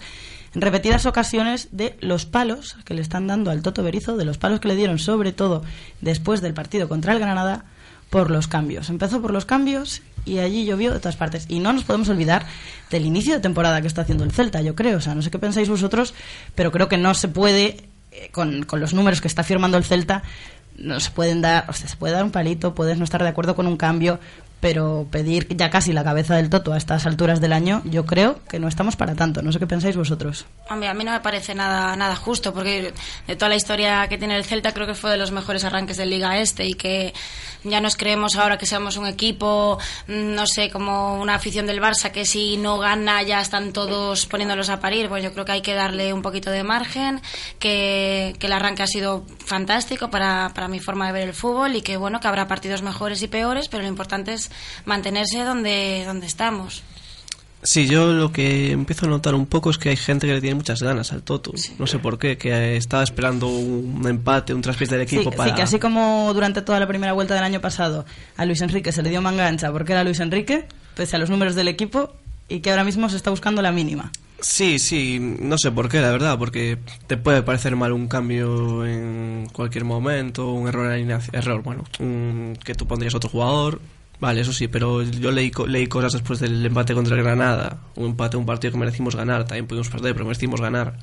en repetidas ocasiones de los palos que le están dando al Toto Berizo, de los palos que le dieron sobre todo después del partido contra el Granada por los cambios. Empezó por los cambios y allí llovió de todas partes. Y no nos podemos olvidar del inicio de temporada que está haciendo el Celta, yo creo. O sea, no sé qué pensáis vosotros, pero creo que no se puede, eh, con, con los números que está firmando el Celta, no se pueden dar, o sea, se puede dar un palito, puedes no estar de acuerdo con un cambio, pero pedir ya casi la cabeza del Toto a estas alturas del año, yo creo que no estamos para tanto. No sé qué pensáis vosotros. Hombre, a mí no me parece nada nada justo, porque de toda la historia que tiene el Celta creo que fue de los mejores arranques de Liga Este y que ya nos creemos ahora que seamos un equipo, mm, no sé, como una afición del Barça que si no gana ya están todos poniéndolos a parir. Pues yo creo que hay que darle un poquito de margen, que, que el arranque ha sido fantástico para, para mi forma de ver el fútbol y que bueno, que habrá partidos mejores y peores, pero lo importante es mantenerse donde, donde estamos. Sí, yo lo que empiezo a notar un poco es que hay gente que le tiene muchas ganas al Toto. No sé por qué, que estaba esperando un empate, un traspiés del Sí, equipo sí, para... que así como durante toda la primera vuelta del año pasado a Luis Enrique se le dio manga ancha porque era Luis Enrique, pese a los números del equipo, y que ahora mismo se está buscando la mínima. Sí, sí, no sé por qué, la verdad, porque te puede parecer mal un cambio en cualquier momento, un error en alineación, error, bueno, un- que tú pondrías otro jugador, vale, eso sí, pero yo leí, leí cosas después del empate contra el Granada, un empate, un partido que merecimos ganar, también pudimos perder, pero merecimos ganar,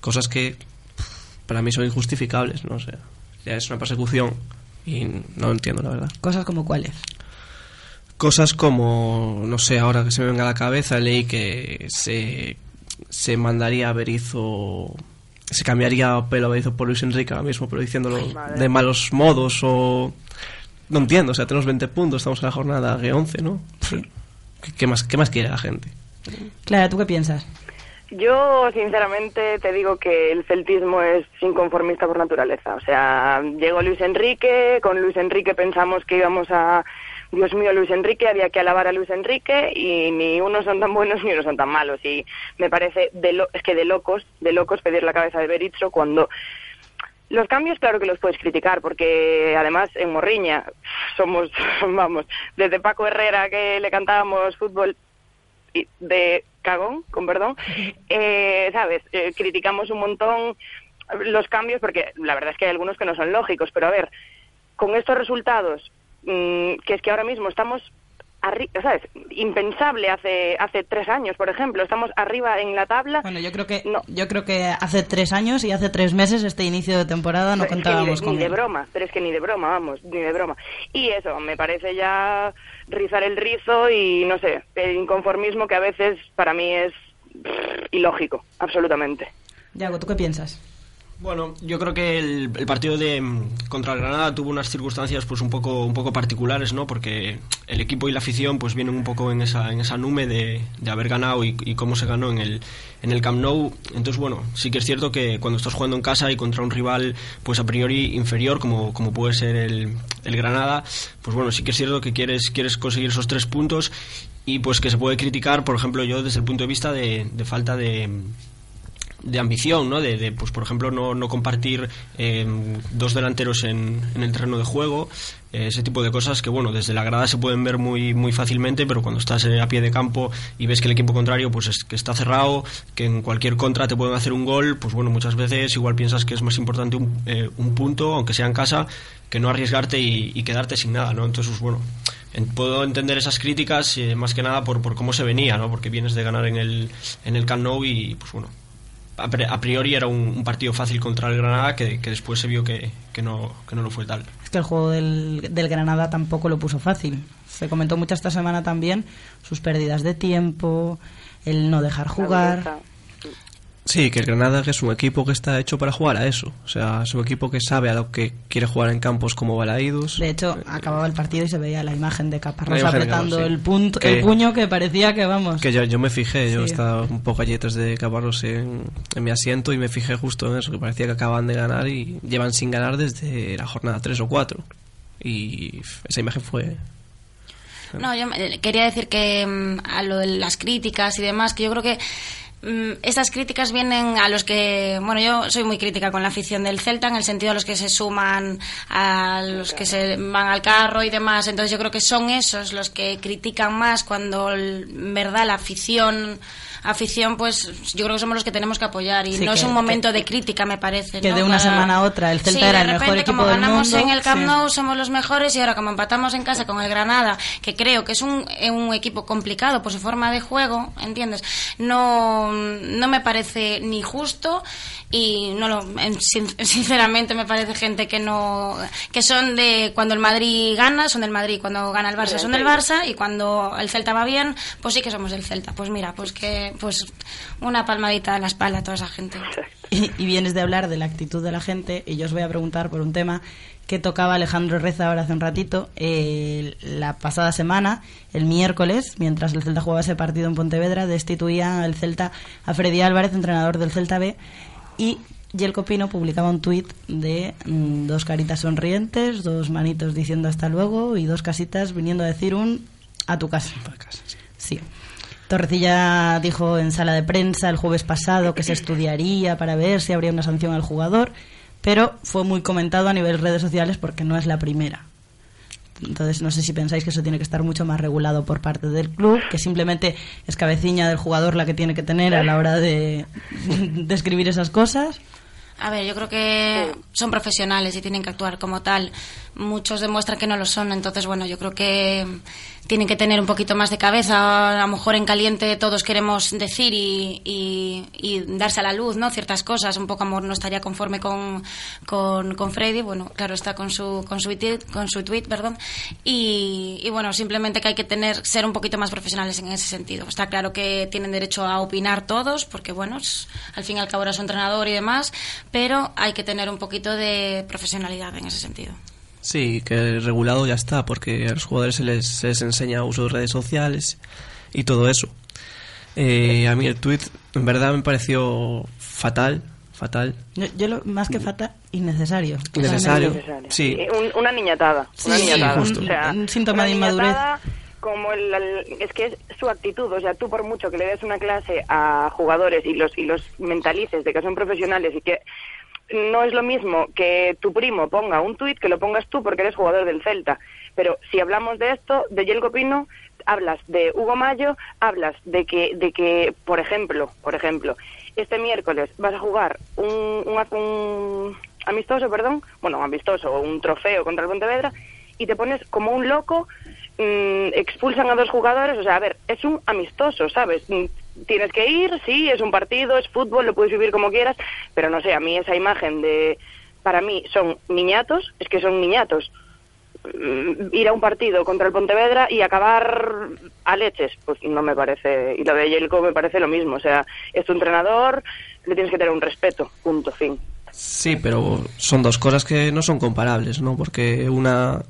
cosas que para mí son injustificables, no sé, ya es una persecución y no entiendo, la verdad. Cosas como cuáles. Cosas como, no sé, ahora que se me venga a la cabeza, leí que se, se mandaría a Berizzo, se cambiaría pelo a Berizzo por Luis Enrique ahora mismo, pero diciéndolo de malos modos o... No entiendo, o sea, tenemos 20 puntos, estamos en la jornada G11, ¿no? ¿Qué, qué más, ¿Qué más quiere la gente? Clara, ¿tú qué piensas? Yo, sinceramente, te digo que el celtismo es inconformista por naturaleza. O sea, llegó Luis Enrique, con Luis Enrique pensamos que íbamos a... Dios mío, Luis Enrique, había que alabar a Luis Enrique y ni unos son tan buenos ni unos son tan malos. Y me parece, de lo- es que de locos, de locos pedir la cabeza de Berizzo cuando... Los cambios, claro que los puedes criticar, porque además en Morriña somos, vamos, desde Paco Herrera que le cantábamos fútbol de cagón, con perdón, eh, ¿sabes? Eh, criticamos un montón los cambios porque la verdad es que hay algunos que no son lógicos, pero a ver, con estos resultados, mm, que es que ahora mismo estamos, ¿sabes? Impensable hace hace tres años, por ejemplo, estamos arriba en la tabla. Bueno, yo creo que yo creo que hace tres años y hace tres meses este inicio de temporada no Es que contábamos ni de, con ni de broma, pero es que ni de broma, vamos, ni de broma. Y eso, me parece ya rizar el rizo y no sé, el inconformismo que a veces para mí es ilógico, absolutamente. Yago, ¿tú qué piensas? Bueno, yo creo que el, el partido de mm, contra el Granada tuvo unas circunstancias pues un poco un poco particulares, ¿no? Porque el equipo y la afición pues vienen un poco en esa en esa nube de, de haber ganado y, cómo se ganó en el en el Camp Nou. Entonces, bueno, sí que es cierto que cuando estás jugando en casa y contra un rival pues a priori inferior como como puede ser el, el Granada, pues bueno, sí que es cierto que quieres quieres conseguir esos tres puntos y pues que se puede criticar, por ejemplo, yo desde el punto de vista de falta de de ambición, ¿no? De, de, pues por ejemplo no, no compartir eh, dos delanteros en, en el terreno de juego, eh, ese tipo de cosas que bueno desde la grada se pueden ver muy muy fácilmente, pero cuando estás eh, a pie de campo y ves que el equipo contrario pues es, que está cerrado, que en cualquier contra te pueden hacer un gol, pues bueno muchas veces igual piensas que es más importante un, eh, un punto aunque sea en casa que no arriesgarte y, quedarte sin nada, ¿no? Entonces pues, bueno en- puedo entender esas críticas eh, más que nada por, por cómo se venía, ¿no? Porque vienes de ganar en el en el Camp Nou y pues bueno a pri- a priori era un, un partido fácil contra el Granada que, que después se vio que, que no, que no lo fue tal. Es que el juego del, del Granada tampoco lo puso fácil. Se comentó mucho esta semana también sus pérdidas de tiempo, el no dejar jugar. Sí, que el Granada que es un equipo que está hecho para jugar a eso. O sea, es un equipo que sabe a lo que quiere jugar en campos como Balaídos. De hecho, acababa el partido y se veía la imagen de Caparrós de apretando Caparrós, sí. el, punto, Que- el puño que parecía que, vamos... Que yo, yo me fijé, yo Sí. estaba un poco allí detrás de Caparrós en, en mi asiento y me fijé justo en eso, que parecía que acaban de ganar y llevan sin ganar desde la jornada 3 o 4. Y esa imagen fue... No, yo me- quería decir que mm, a lo de las críticas y demás, que yo creo que mm, esas críticas vienen a los que, bueno, yo soy muy crítica con la afición del Celta, en el sentido de los que se suman a los que se van al carro y demás. Entonces yo creo que son esos los que critican más cuando en verdad la afición afición pues yo creo que somos los que tenemos que apoyar y Sí, no es un momento que- de crítica me parece que ¿no? de una Para- semana a otra el Celta Sí, era el mejor equipo como del ganamos mundo, en el Camp sí. Nou somos los mejores y ahora como empatamos en casa con el Granada, que creo que es un, un equipo complicado por su forma de juego, ¿entiendes? No, no me parece ni justo y no lo, en- sin- sinceramente me parece gente que no, que son de cuando el Madrid gana, son del Madrid, cuando gana el Barça son del Barça y cuando el Celta va bien, pues sí que somos del Celta. Pues mira, pues que, pues una palmadita en la espalda a toda esa gente. Y, y vienes de hablar de la actitud de la gente y yo os voy a preguntar por un tema que tocaba Alejandro Reza ahora hace un ratito. Eh, la pasada semana, el miércoles, mientras el Celta jugaba ese partido en Pontevedra, destituía el Celta a Freddy Álvarez, entrenador del Celta B, y Yelko Pino publicaba un tuit de mm, dos caritas sonrientes, dos manitos diciendo hasta luego y dos casitas viniendo a decir un a tu casa. Sí. Torrecilla dijo en sala de prensa el jueves pasado que se estudiaría para ver si habría una sanción al jugador, pero fue muy comentado a nivel redes sociales porque no es la primera. Entonces, no sé si pensáis que eso tiene que estar mucho más regulado por parte del club, que simplemente es cabecilla del jugador la que tiene que tener a la hora de, de escribir esas cosas. A ver, yo creo que son profesionales y tienen que actuar como tal. Muchos demuestran que no lo son, entonces, bueno, yo creo que tienen que tener un poquito más de cabeza. A lo mejor en caliente todos queremos decir y, y- y darse a la luz, ¿no? Ciertas cosas. Un poco amor no estaría conforme con, con, con Freddy. Bueno, claro, está con su, con su tweet, con su tweet, perdón. Y, y bueno, simplemente que hay que tener, ser un poquito más profesionales en ese sentido. Está claro que tienen derecho a opinar todos, porque bueno, al fin y al cabo era su entrenador y demás, pero hay que tener un poquito de profesionalidad en ese sentido. Sí, que regulado ya está, porque a los jugadores se les, se les enseña uso de redes sociales y todo eso. Eh, a mí el tweet en verdad me pareció fatal, fatal. Yo, yo lo, más que falta, innecesario. Innecesario. Sí. Eh, un- una niñatada. Una Sí, sí, niñatada. justo. O sea, Un síntoma una de inmadurez. Como el, el- es que es su actitud, o sea, tú por mucho que le des una clase a jugadores y los y los mentalices de que son profesionales y que no es lo mismo que tu primo ponga un tuit que lo pongas tú porque eres jugador del Celta. Pero si hablamos de esto, de Yelko Pino, hablas de Hugo Mayo, hablas de que, de que por ejemplo, por ejemplo, este miércoles vas a jugar un, un, amistoso, perdón, bueno, amistoso, un trofeo contra el Pontevedra, y te pones como un loco, mm, expulsan a dos jugadores, o sea, a ver, es un amistoso, ¿sabes? Tienes que ir, sí, es un partido, es fútbol, lo puedes vivir como quieras, pero no sé, a mí esa imagen de, para mí son niñatos, es que son niñatos. Mm, Ir a un partido contra el Pontevedra y acabar a leches, pues no me parece, y lo de Yelko me parece lo mismo, o sea, es tu entrenador, le tienes que tener un respeto, punto, fin. Sí, pero son dos cosas que no son comparables, ¿no? Porque una,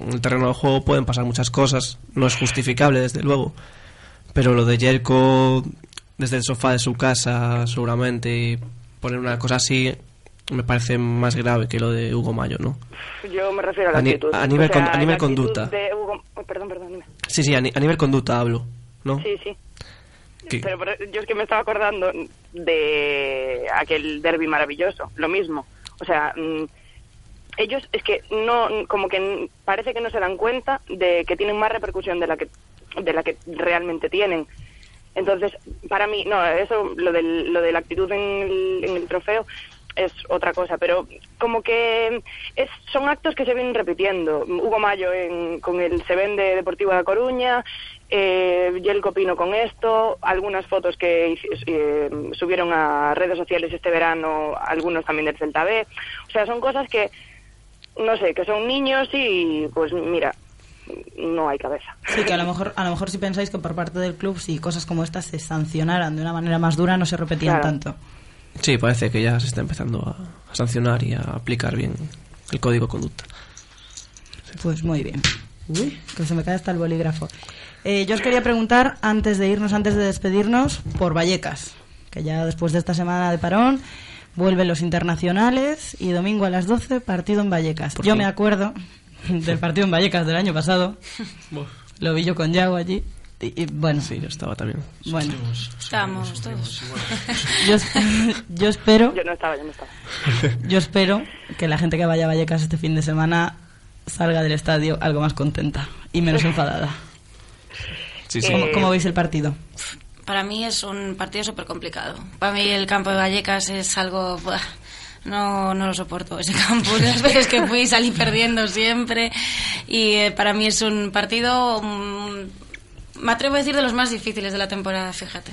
en el terreno del juego pueden pasar muchas cosas, no es justificable, desde luego. Pero lo de Jerko desde el sofá de su casa, seguramente, y poner una cosa así, me parece más grave que lo de Hugo Mayo, ¿no? Yo me refiero a la A actitud. a nivel O sea, con- a nivel conducta. de Hugo- oh, perdón, perdón, dime. Sí, sí, a, ni- a nivel conducta hablo, ¿no? Sí, sí. Pero, pero yo es que me estaba acordando de aquel derby maravilloso, lo mismo. O sea, mm, ellos es que no, como que parece que no se dan cuenta de que tienen más repercusión de la que, de la que realmente tienen. Entonces, para mí, no, eso, lo, del, lo de la actitud en el, en el trofeo es otra cosa, pero como que es, son actos que se vienen repitiendo. Hugo Mayo en- con el Se Vende Deportivo de Coruña, eh, Yelko Pino con esto, algunas fotos que eh, subieron a redes sociales este verano, algunos también del Celta B. O sea, son cosas que, no sé, que son niños y pues mira, no hay cabeza. Sí, que a lo mejor, a lo mejor si pensáis que por parte del club, si cosas como estas se sancionaran de una manera más dura, no se repetían Claro. tanto. Sí, parece que ya se está empezando a, a sancionar y a aplicar bien el código de conducta. Pues muy bien. Uy, que se me cae hasta el bolígrafo. Eh, yo os quería preguntar, antes de irnos, antes de despedirnos, por Vallecas, que ya después de esta semana de parón vuelven los internacionales y domingo a las 12 partido en Vallecas. Yo fin. me acuerdo del partido en Vallecas del año pasado. Lo vi yo con Yago allí. Y, y, bueno, Sí, yo estaba también. bueno. Estamos todos. Yo, es- yo espero Yo no estaba, yo no estaba. Yo espero que la gente que vaya a Vallecas este fin de semana salga del estadio algo más contenta y menos enfadada. Sí, sí. ¿Cómo, Eh, cómo veis el partido? Para mí es un partido súper complicado. Para mí el campo de Vallecas es algo... buah, no, no lo soporto ese campo. Las veces que fui salí perdiendo siempre. Y eh, para mí es un partido... mm, me atrevo a decir de los más difíciles de la temporada, fíjate.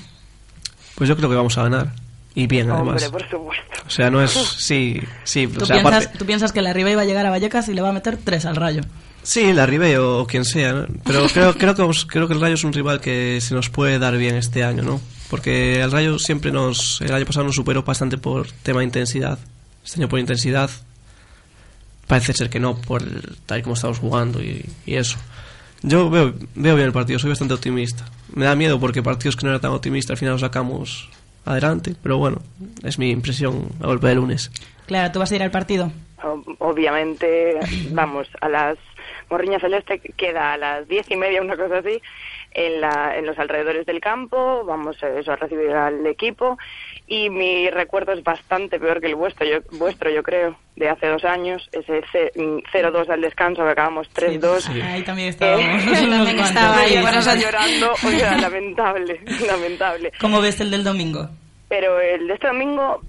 Pues yo creo que vamos a ganar. Y bien, además. Hombre, por supuesto. O sea, no es. Sí, sí. ¿Tú, o sea, piensas, aparte- tú piensas que la Riva iba a llegar a Vallecas y le va a meter tres al rayo. Sí, la Ribe o quien sea, ¿no? pero creo, creo, que, creo que el Rayo es un rival que se nos puede dar bien este año, ¿no? Porque el Rayo siempre nos, el año pasado nos superó bastante por tema de intensidad. Este año por intensidad parece ser que no, por el- tal y como estamos jugando y, y eso. Yo veo, veo bien el partido, soy bastante optimista. Me da miedo porque partidos que no era tan optimista al final los sacamos adelante, pero bueno, es mi impresión a golpe de lunes. Claro, ¿tú vas a ir al partido? Obviamente, vamos, a las Morriña Celeste queda a las diez y media, una cosa así, en, la, en los alrededores del campo, vamos eso, a recibir al equipo y mi recuerdo es bastante peor que el vuestro, yo, vuestro, yo creo, de hace dos años, ese ce- mm, 0-2 al descanso, que acabamos 3-2. Ahí también estábamos. Eh, también cuantos. estaba ahí, Sí, por sí, eso sí. llorando, o sea, lamentable, lamentable. ¿Cómo ves el del domingo? Pero el de este domingo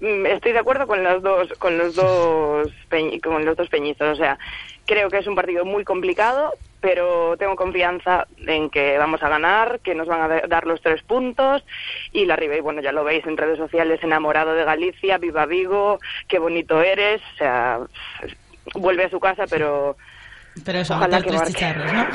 mm, estoy de acuerdo con los dos con los dos peñ- con los dos peñistas, o sea, creo que es un partido muy complicado, pero tengo confianza en que vamos a ganar, que nos van a da- dar los tres puntos y la Ribey, bueno, ya lo veis en redes sociales, enamorado de Galicia, viva Vigo, qué bonito eres, o sea, vuelve a su casa, pero Pero eso, Ojalá que tres chicharros, ¿no?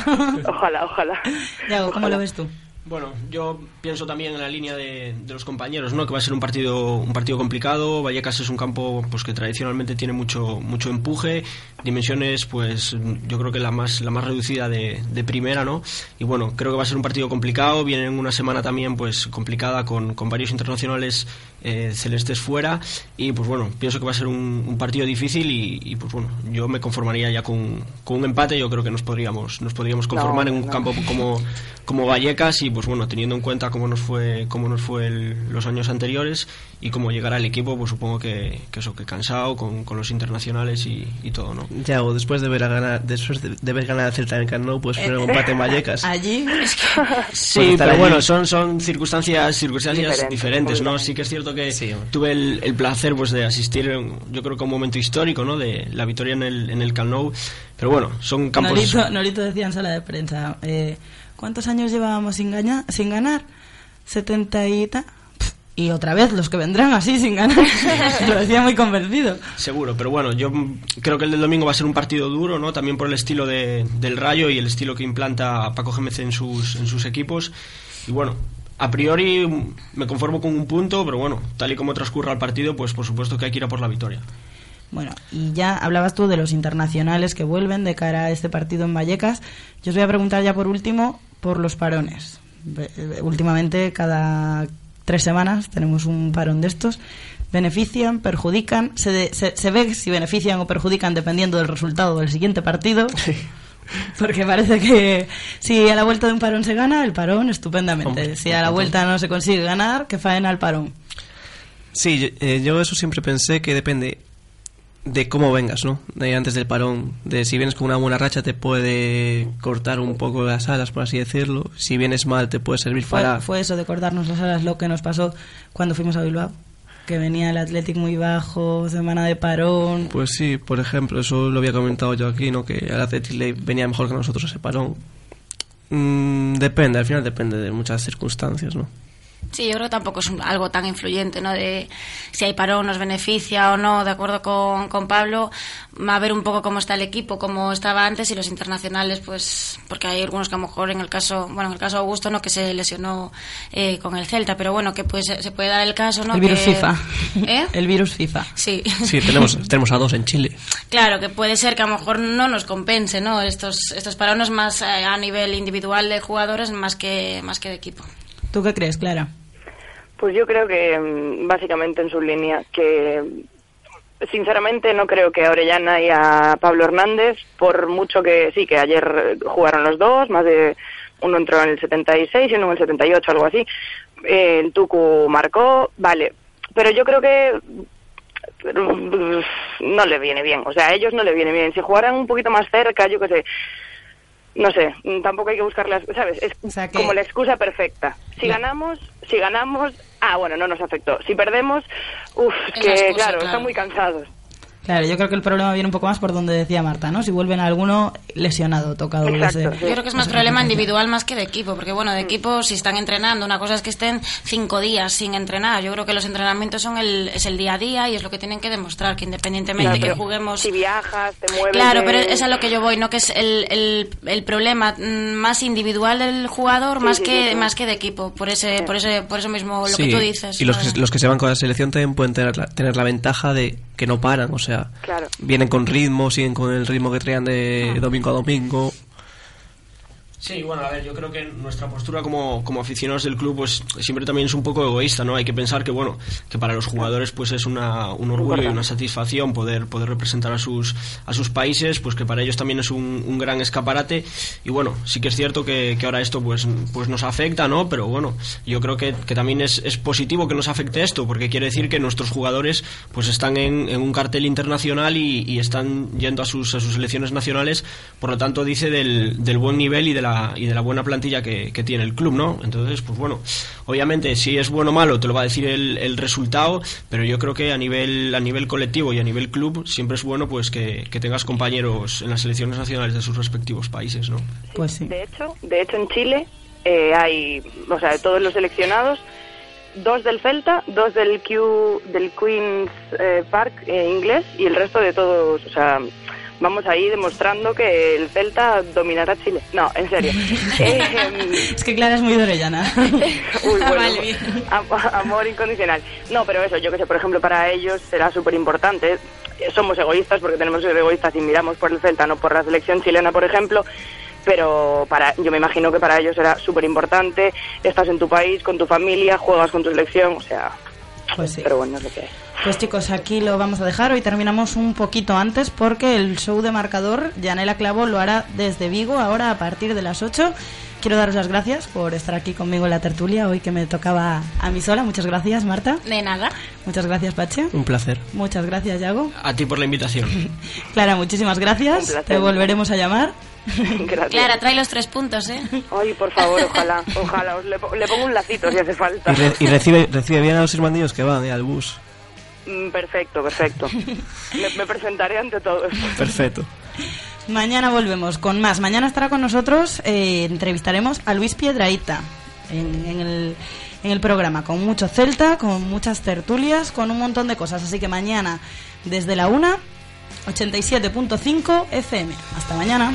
ojalá, ojalá. Yago, ¿cómo Ojalá. lo ves tú? Bueno, yo pienso también en la línea de, de los compañeros, ¿no? Que va a ser un partido un partido complicado. Vallecas es un campo pues que tradicionalmente tiene mucho mucho empuje, dimensiones pues yo creo que la más la más reducida de, de primera, ¿no? Y bueno, creo que va a ser un partido complicado. Viene en una semana también pues complicada con, con varios internacionales eh, celestes fuera y pues bueno, pienso que va a ser un, un partido difícil y, y, pues bueno, yo me conformaría ya con, con un empate. Yo creo que nos podríamos nos podríamos conformar No, en un no. campo como como Vallecas y pues bueno teniendo en cuenta cómo nos fue cómo nos fue el- los años anteriores y cómo llegará el equipo pues supongo que, que eso que cansado con, con los internacionales y, y todo no Ya, o después de ver a ganar, después de, de ver ganar al Celta en Camp Nou, pues fue un empate en Vallecas. Allí. sí Pues estar pero allí- bueno son son circunstancias circunstancias Diferentes, diferentes no sí que es cierto que tuve el, el placer pues de asistir en- yo creo que a un momento histórico no de la victoria en el en el Camp Nou pero bueno son campos Norito, Norito decía en sala de prensa, eh, ¿cuántos años llevábamos sin, gaña- sin ganar? 70 y ta- Pff, Y otra vez los que vendrán así sin ganar. Lo decía muy convencido. Seguro, pero bueno, yo creo que el del domingo va a ser un partido duro, ¿no? También por el estilo de- del Rayo y el estilo que implanta Paco Gémez en sus, en sus equipos. Y bueno, a priori me conformo con un punto, pero bueno, tal y como transcurra el partido, pues por supuesto que hay que ir a por la victoria. Bueno, y ya hablabas tú de los internacionales que vuelven de cara a este partido en Vallecas. Yo os voy a preguntar ya por último por los parones. Eh, Últimamente, cada tres semanas tenemos un parón de estos. Benefician, perjudican, se, de- se, se ve si benefician o perjudican dependiendo del resultado del siguiente partido. Porque parece que si a la vuelta de un parón se gana, el parón estupendamente. Hombre, si a la vuelta no se consigue ganar, que faena al parón. Sí, yo, eh, yo eso siempre pensé que depende de cómo vengas, ¿no? De antes del parón. De si vienes con una buena racha te puede cortar un poco las alas, por así decirlo. Si vienes mal te puede servir Fue, para... fue eso de cortarnos las alas lo que nos pasó cuando fuimos a Bilbao. Que venía el Athletic muy bajo, semana de parón. Pues sí, por ejemplo, eso lo había comentado yo aquí, ¿no? Que al Athletic le venía mejor que nosotros ese parón. Mm, depende, al final depende de muchas circunstancias, ¿no? Sí, yo creo que tampoco es un- algo tan influyente, ¿no? De si hay parón nos beneficia o no, de acuerdo con, con Pablo, a ver un poco cómo está el equipo, cómo estaba antes y los internacionales, pues, porque hay algunos que a lo mejor en el caso, bueno, en el caso de Augusto, ¿no? Que se lesionó eh, con el Celta, pero bueno, que pues se puede dar el caso, ¿no? El virus que- FIFA. ¿Eh? El virus FIFA. Sí. Sí, tenemos, tenemos a dos en Chile. Claro, que puede ser que a lo mejor no nos compense, ¿no? Estos, estos parones más eh, a nivel individual de jugadores más que, más que de equipo. ¿Tú qué crees, Clara? Pues yo creo que mm, básicamente en su línea, que sinceramente no creo que a Orellana y a Pablo Hernández, por mucho que sí, que ayer jugaron los dos, más de uno entró en el 76 y uno en el 78, algo así. Eh, el Tucu marcó, vale, pero yo creo que mm, no le viene bien, o sea, a ellos no le viene bien. Si jugaran un poquito más cerca, yo qué sé, no sé, tampoco hay que buscar las, ¿sabes? Es como la excusa perfecta. Si ganamos, si ganamos, ah, bueno, no nos afectó. Si perdemos, uff, que excusa, claro, claro. están muy cansados. Claro, yo creo que el problema viene un poco más por donde decía Marta, ¿no? Si vuelven a alguno lesionado, tocado. desde- Yo creo que es más problema individual más que de equipo, porque bueno, de equipo si están entrenando, una cosa es que estén cinco días sin entrenar. Yo creo que los entrenamientos son el, es el día a día y es lo que tienen que demostrar, que independientemente Claro, que juguemos... Si viajas, te mueves. Claro, de- pero es a lo que yo voy, no que es el, el, el problema mm, más individual del jugador Sí, más sí, que más que de equipo, por ese por ese por eso mismo lo Sí, que tú dices. Y los que, los que se van con la selección también pueden tener la, tener la ventaja de que no paran, o sea, Claro. vienen con ritmo, siguen con el ritmo que traían de domingo a domingo. Sí, bueno, a ver, yo creo que nuestra postura como, como aficionados del club pues siempre también es un poco egoísta, ¿no? Hay que pensar que, bueno, que para los jugadores pues es una, un orgullo y una satisfacción poder, poder representar a sus, a sus países, pues que para ellos también es un, un gran escaparate y bueno, sí que es cierto que, que ahora esto pues, pues nos afecta, ¿no? Pero bueno, yo creo que, que también es, es positivo que nos afecte esto, porque quiere decir que nuestros jugadores pues están en, en un cartel internacional y, y están yendo a sus, a sus selecciones nacionales, por lo tanto dice del, del buen nivel y de la, y de la buena plantilla que, que tiene el club, ¿no? Entonces, pues bueno, obviamente si es bueno o malo te lo va a decir el, el resultado, pero yo creo que a nivel, a nivel colectivo y a nivel club siempre es bueno pues que, que tengas compañeros en las selecciones nacionales de sus respectivos países, ¿no? Pues sí. De hecho, de hecho en Chile eh, hay, o sea, de todos los seleccionados, dos del Celta, dos del Q, del Queens eh, Park eh, inglés y el resto de todos, o sea, vamos ahí demostrando que el Celta dominará Chile. No, en serio. Eh, Es que Clara es muy de Orellana. Uy, bueno, vale, bien. am- amor incondicional. No, pero eso, yo que sé, por ejemplo, para ellos será súper importante. Somos egoístas porque tenemos que ser egoístas y miramos por el Celta, no por la selección chilena, por ejemplo. Pero para, yo me imagino que para ellos será súper importante. Estás en tu país, con tu familia, juegas con tu selección, o sea. Pues sí. Pero bueno, es lo que es. Pues chicos, aquí lo vamos a dejar. Hoy terminamos un poquito antes porque el show de marcador, Yanela Clavo lo hará desde Vigo, ahora a partir de las 8. Quiero daros las gracias por estar aquí conmigo en la tertulia, hoy que me tocaba a mí sola. Muchas gracias, Marta. De nada. Muchas gracias, Pache. Un placer. Muchas gracias, Yago. A ti por la invitación. Clara, muchísimas gracias. Te volveremos a llamar. Gracias. Clara, trae los tres puntos, ¿eh? Ay, por favor, ojalá, ojalá. Os le, po- le pongo un lacito si hace falta. Y, re- y recibe, recibe bien a los hermanillos que van eh, al bus. Mm, Perfecto, perfecto. me, me presentaré ante todos. Perfecto. Mañana volvemos con más. Mañana estará con nosotros, eh, entrevistaremos a Luis Piedraíta en, en el, en el programa, con mucho Celta, con muchas tertulias, con un montón de cosas. Así que mañana, desde la una, 87.5 FM. Hasta mañana.